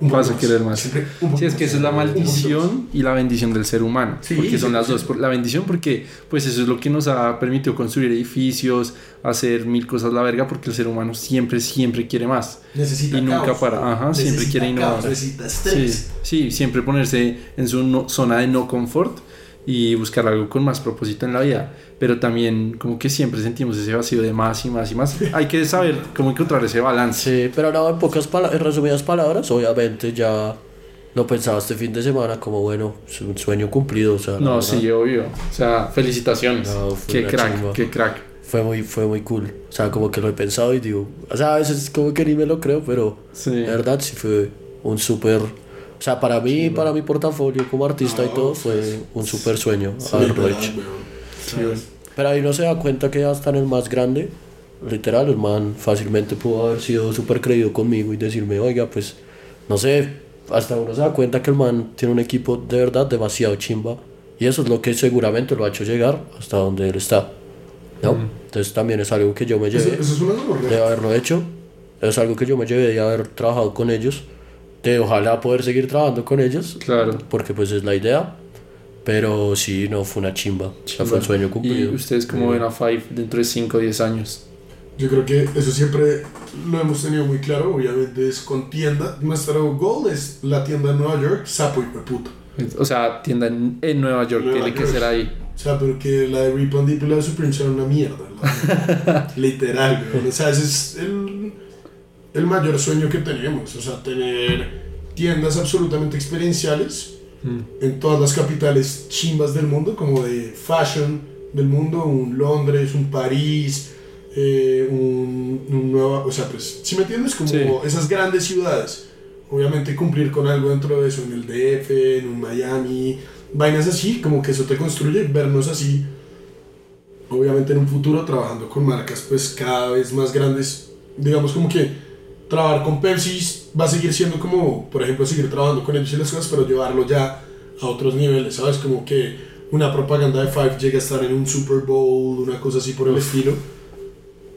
Un vas a más. querer más. Siempre Sí, es que esa es la maldición y la bendición del ser humano. Sí, porque son las 100%. dos. La bendición porque pues eso es lo que nos ha permitido construir edificios, hacer mil cosas la verga, porque el ser humano siempre, siempre quiere más. Necesita y nunca caos. para. Ajá, siempre quiere innovar. caos, necesita Sí, sí, siempre ponerse en su no- zona de no confort y buscar algo con más propósito en la vida. Pero también como que siempre sentimos ese vacío de más y más y más. Hay que saber cómo encontrar ese balance. Sí, pero ahora en pocas palabras, en resumidas palabras, obviamente ya lo pensaba este fin de semana como bueno, es un sueño cumplido, o sea, No, verdad, sí, obvio. O sea, felicitaciones. No, fue qué crack, chimba. qué crack. fue muy fue muy cool. O sea, como que lo he pensado y digo, o sea, a veces como que ni me lo creo, pero Sí. la verdad sí fue un súper o sea, para mí, para mi portafolio como artista y No, todo, fue un súper sueño Sí, haberlo hecho. Sí. Pero ahí no se da cuenta que ya está en el más grande. Literal, el man fácilmente pudo haber sido súper creído conmigo y decirme, oiga, pues, no sé, hasta uno se da cuenta que el man tiene un equipo de verdad demasiado chimba. Y eso es lo que seguramente lo ha hecho llegar hasta donde él está. ¿No? Entonces también es algo que yo me Eso, llevé eso es una gonorrea. de haberlo hecho. Es algo que yo me llevé de haber trabajado con ellos. De ojalá poder seguir trabajando con ellos. Claro. Porque pues es la idea. Pero sí, no, fue una chimba. Sea, fue un sueño ¿Y cumplido. ustedes cómo ven a Five dentro de 5 o 10 años? Yo creo que eso siempre lo hemos tenido muy claro. Obviamente es con tienda. Nuestro goal es la tienda en Nueva York, sapo y puta. O sea, tienda en, en Nueva York, Nueva tiene que York. ser ahí. O sea, pero que la de Rip and Dip y la de Supreme son una mierda. Literal. O sea, ese es el, el mayor sueño que tenemos. O sea, tener tiendas absolutamente experienciales en todas las capitales chimbas del mundo, como de fashion del mundo, un Londres, un París, eh, un, un Nueva... O sea, pues, si me entiendes, como Sí. esas grandes ciudades. Obviamente cumplir con algo dentro de eso, en el DF, en un Miami, vainas así, como que eso te construye, vernos así, obviamente en un futuro trabajando con marcas pues cada vez más grandes, digamos como que trabajar con Pepsi va a seguir siendo como, por ejemplo, seguir trabajando con ellos y las cosas, pero llevarlo ya a otros niveles, ¿sabes? Como que una propaganda de Five llegue a estar en un Super Bowl, una cosa así por el estilo.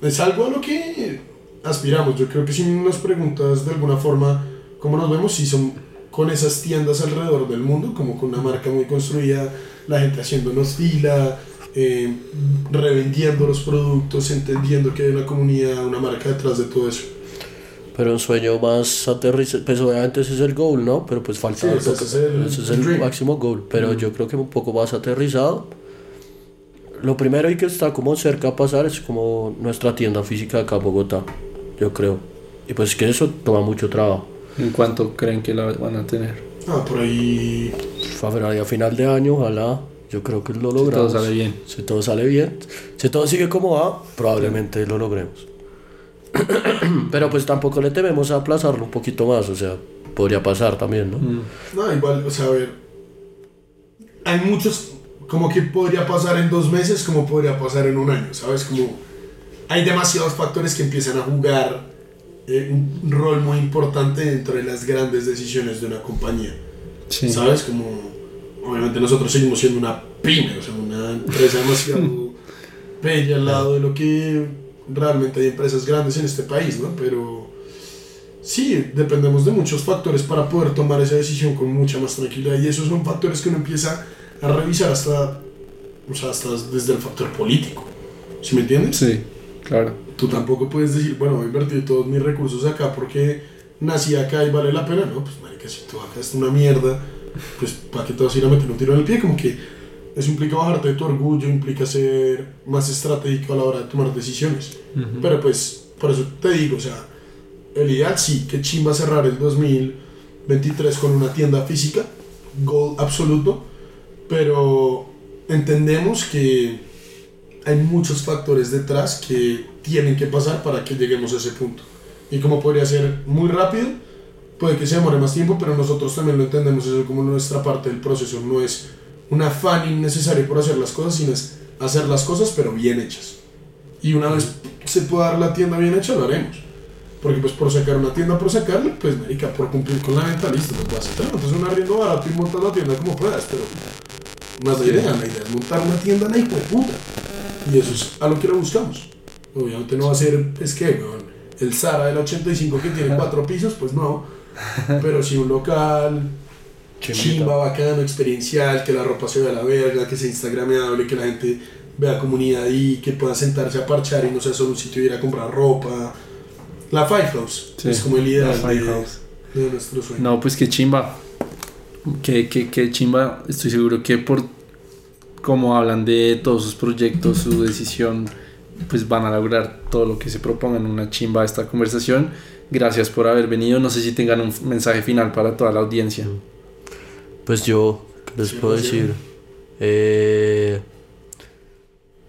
Es algo a lo que aspiramos. Yo creo que si nos preguntas de alguna forma cómo nos vemos, si son con esas tiendas alrededor del mundo, como con una marca muy construida, la gente haciéndonos fila, eh, revendiendo los productos, entendiendo que hay una comunidad, una marca detrás de todo eso. Pero un sueño más aterrizado, pues obviamente ese es el goal, ¿no? Pero pues falta Sí, ese es el- ese es el el dream. máximo goal. Pero yo creo que un poco más aterrizado. Lo primero y que está como cerca a pasar es como nuestra tienda física acá en Bogotá, yo creo. Y pues que eso toma mucho trabajo. ¿En cuánto creen que la van a tener? Ah, por ahí. A final de año, ojalá. Yo creo que lo logramos. todo sale bien. Si todo sale bien. Si todo sigue como va, probablemente lo logremos. Pero pues tampoco le tememos a aplazarlo un poquito más. O sea, podría pasar también, ¿no? No, igual, o sea, a ver. Hay muchos. Como que podría pasar en dos meses, como podría pasar en un año, ¿sabes? Como. Hay demasiados factores que empiezan a jugar eh, un rol muy importante dentro de las grandes decisiones de una compañía. Sí. ¿Sabes? Como, obviamente nosotros seguimos siendo una pyme, o sea, una empresa demasiado bella al lado de lo que realmente hay empresas grandes en este país, ¿no? Pero sí, dependemos de muchos factores para poder tomar esa decisión con mucha más tranquilidad y esos son factores que uno empieza a revisar hasta, o sea, hasta desde el factor político, ¿sí me entiendes? Sí, claro. Tú tampoco puedes decir, bueno, voy a invertir todos mis recursos acá porque nací acá y vale la pena. No, pues marica, si tú acá es una mierda, pues ¿para qué te vas a ir a meter un tiro en el pie? Como que eso implica bajarte de tu orgullo, implica ser más estratégico a la hora de tomar decisiones. Pero pues, por eso te digo, o sea, el ideal sí, que chimba cerrar el 2023 con una tienda física, goal absoluto, pero entendemos que hay muchos factores detrás que tienen que pasar para que lleguemos a ese punto. Y como podría ser muy rápido, puede que se demore más tiempo, pero nosotros también lo entendemos eso como nuestra parte del proceso. No es un afán innecesario por hacer las cosas, sino es hacer las cosas pero bien hechas. Y una vez se pueda dar la tienda bien hecha, lo haremos. Porque pues por sacar una tienda por sacarla, pues marica, por cumplir con la venta, listo, vas a hacer. Entonces un arriendo barato y montas la tienda como puedas, pero es la idea, la idea es montar una tienda en la hijo de puta. Y eso es a lo que lo buscamos. Obviamente no va a ser, es que, weón, el Zara del 85 que tiene cuatro pisos, pues no. pero sí un local Chimba, bacano, experiencial, que la ropa se vea a la verga, que sea instagrameable, que la gente vea comunidad ahí, que pueda sentarse a parchar y no sea solo un sitio de ir a comprar ropa. La Five House Sí, es como el ideal la Five de, House. de nuestro sueño. No, pues qué chimba. Qué, qué, qué chimba. Estoy seguro que por cómo hablan de todos sus proyectos, su decisión, pues van a lograr todo lo que se propongan. Una chimba esta conversación. Gracias por haber venido. No sé si tengan un mensaje final para toda la audiencia. Pues yo, ¿qué les puedo decir? Eh,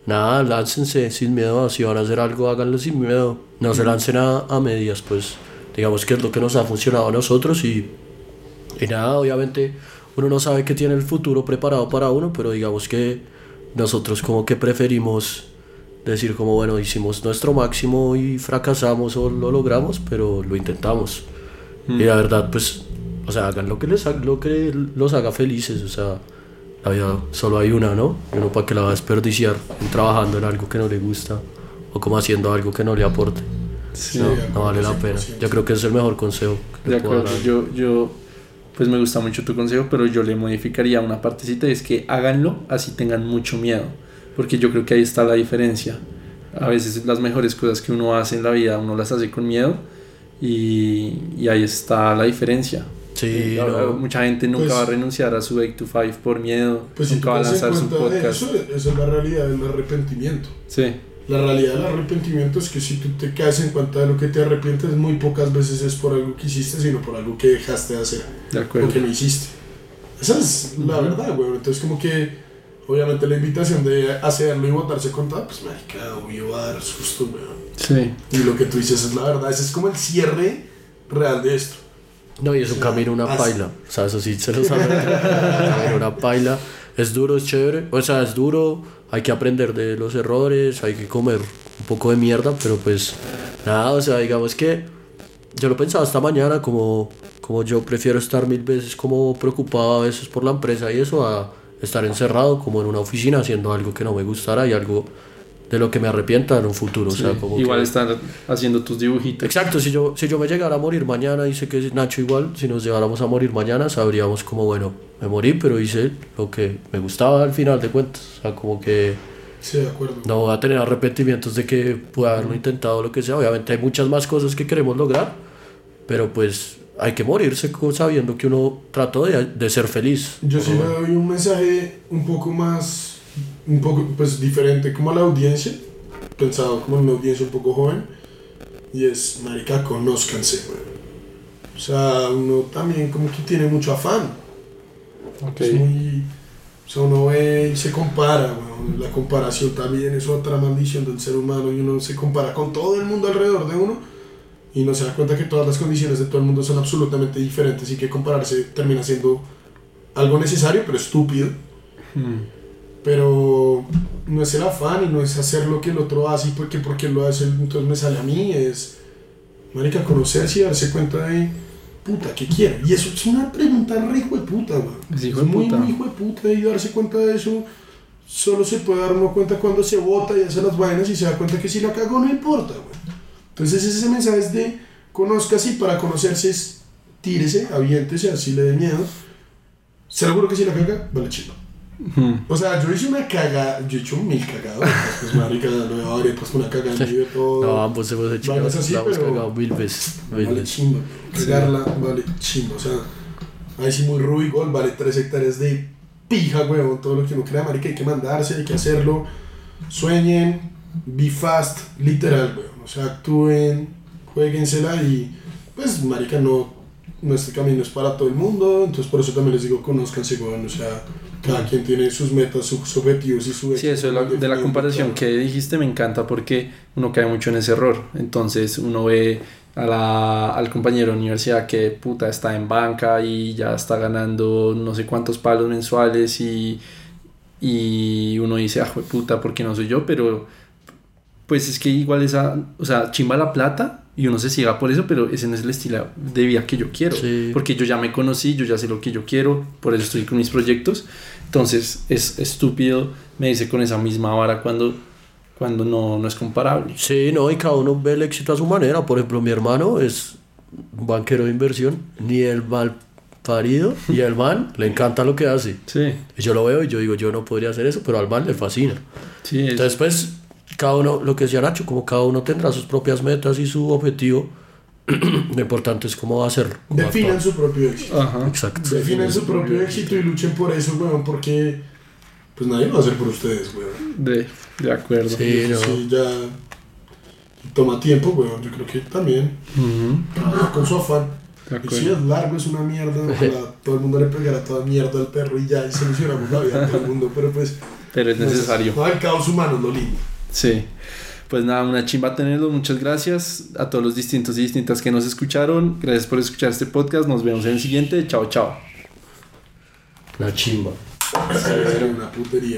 nada, láncense sin miedo. Si van a hacer algo, háganlo sin miedo. No se lancen a, a medias, pues. Digamos que es lo que nos ha funcionado a nosotros y, y nada, obviamente uno no sabe qué tiene el futuro preparado para uno, pero digamos que nosotros como que preferimos decir como bueno, hicimos nuestro máximo y fracasamos o lo logramos, pero lo intentamos. Y la verdad, pues, o sea, hagan lo que, les, ha- lo que los haga felices, o sea, la vida solo hay una, ¿no? Y uno para que la va a desperdiciar en trabajando en algo que no le gusta o como haciendo algo que no le aporte. Sí, no, vale la pena. 100%. Yo creo que es el mejor consejo que De le puedo acuerdo, dar. yo, yo, pues me gusta mucho tu consejo, pero yo le modificaría una partecita y es que háganlo así tengan mucho miedo, porque yo creo que ahí está la diferencia. A veces las mejores cosas que uno hace en la vida, uno las hace con miedo y, y ahí está la diferencia. Sí, Eh, no. Mucha gente nunca Pues- va a renunciar a su 8 to 5 por miedo, Pues si nunca va a lanzar su cuenta de podcast. eso, esa es la realidad del arrepentimiento. Sí, La realidad del arrepentimiento es que si tú te caes en cuenta de lo que te arrepientes, muy pocas veces es por algo que hiciste, sino por algo que dejaste de hacer de o acuerdo. que no hiciste. Esa es la verdad, güey. Entonces, como que, obviamente, la invitación de hacerlo y botarse con todo, pues, marica, obvio, va a dar susto, güey. Sí, Y lo que tú dices es la verdad. Ese es como el cierre real de esto. No, y es un camino, una paila. O sea, eso sí se lo sabe. Camino, una paila. Es duro, es chévere. O sea, es duro. Hay que aprender de los errores. Hay que comer un poco de mierda. Pero pues, nada, o sea, digamos que yo lo pensaba esta mañana. Como, como yo prefiero estar mil veces como preocupado a veces por la empresa y eso, a estar encerrado como en una oficina haciendo algo que no me gustara y algo de lo que me arrepienta en un futuro. sí. O sea, como igual que- estar haciendo tus dibujitos. Exacto, si yo, si yo me llegara a morir mañana, y sé que es Nacho igual, si nos llegáramos a morir mañana, sabríamos como, bueno, me morí, pero hice lo que me gustaba al final de cuentas. O sea, como que Sí, de acuerdo. no voy a tener arrepentimientos de que pueda haberlo intentado, lo que sea. Obviamente hay muchas más cosas que queremos lograr, pero pues hay que morirse sabiendo que uno trató de, de ser feliz. Yo sí le doy un mensaje un poco más, un poco pues diferente como a la audiencia, pensado como en una audiencia un poco joven, y es, marica, conózcanse, güey. O sea, uno también como que tiene mucho afán, Ok. es muy, o sea, uno ve y se compara, güey. la comparación también es otra maldición del ser humano, y uno se compara con todo el mundo alrededor de uno, y no se da cuenta que todas las condiciones de todo el mundo son absolutamente diferentes y que compararse termina siendo algo necesario pero estúpido. Mm. Pero no es el afán y no es hacer lo que el otro hace y porque, porque lo hace entonces me sale a mí. Es, marica, conocerse y darse cuenta de, puta, ¿qué quiero? Y eso es una pregunta re hijo de puta. Es hijo Es de muy, puta. muy hijo de puta y darse cuenta de eso. Solo se puede dar uno cuenta cuando se vota y hace las vainas y se da cuenta que si la cagó no importa, güey. Entonces ese mensaje es de conózcase y para conocerse es tírese, aviéntese, así le dé miedo. Seguro que si la caga, vale chido. O sea, yo hice una cagada, yo he hecho mil cagadas, pues marica, no habría puesto una cagada en todo. No, ambos hemos hecho, Vainas así, la hemos pero- cagado mil veces. mil vale veces. chimba, cagarla, vale chimba, o sea, ahí sí muy Ruby Gol, vale 3 hectáreas de pija, huevón, todo lo que uno crea, marica, hay que mandarse, hay que hacerlo, sueñen, be fast, literal, huevón, o sea, actúen, jueguensela y, pues, marica, no, este camino es para todo el mundo, entonces por eso también les digo, conózcanse, huevón, o sea, cada quien tiene sus metas, sus objetivos y su Sí, eso de la, de la comparación que dijiste me encanta porque uno cae mucho en ese error. Entonces uno ve a la, al compañero de universidad que puta está en banca y ya está ganando no sé cuántos palos mensuales y, y uno dice, ah, puta, ¿por qué no soy yo? Pero pues es que igual esa, o sea, chimba la plata y uno se ciega por eso, pero ese no es el estilo de vida que yo quiero. Sí. Porque yo ya me conocí, yo ya sé lo que yo quiero, por eso estoy con mis proyectos. Entonces es estúpido me dice con esa misma vara cuando, cuando no, no es comparable. Sí, no, y cada uno ve el éxito a su manera. Por ejemplo, mi hermano es un banquero de inversión, ni el mal parido y al man le encanta lo que hace. Sí, Y yo lo veo y yo digo, yo no podría hacer eso, pero al man le fascina. sí, es- Entonces, pues, cada uno, lo que decía Nacho, como cada uno tendrá sus propias metas y su objetivo, lo importante es cómo hacerlo. cómo Definan actuar. su propio éxito. Ajá. Exacto. Definan su propio éxito y luchen por eso, weón, porque pues nadie lo va a hacer por ustedes, weón. De, de acuerdo. Sí, no. Sí, ya toma tiempo, weón. Yo creo que también Ujú, con su afán. de Y si es largo, es una mierda. Ojalá todo el mundo le pegara toda mierda al perro y ya y solucionamos la vida de todo el mundo. Pero pues. Pero es no necesario. No, el caos humano es lo lindo. Sí. Pues nada, una chimba tenerlo. Muchas gracias a todos los distintos y distintas que nos escucharon. Gracias por escuchar este podcast. Nos vemos en el siguiente. Chao, chao. La chimba. Era una putería.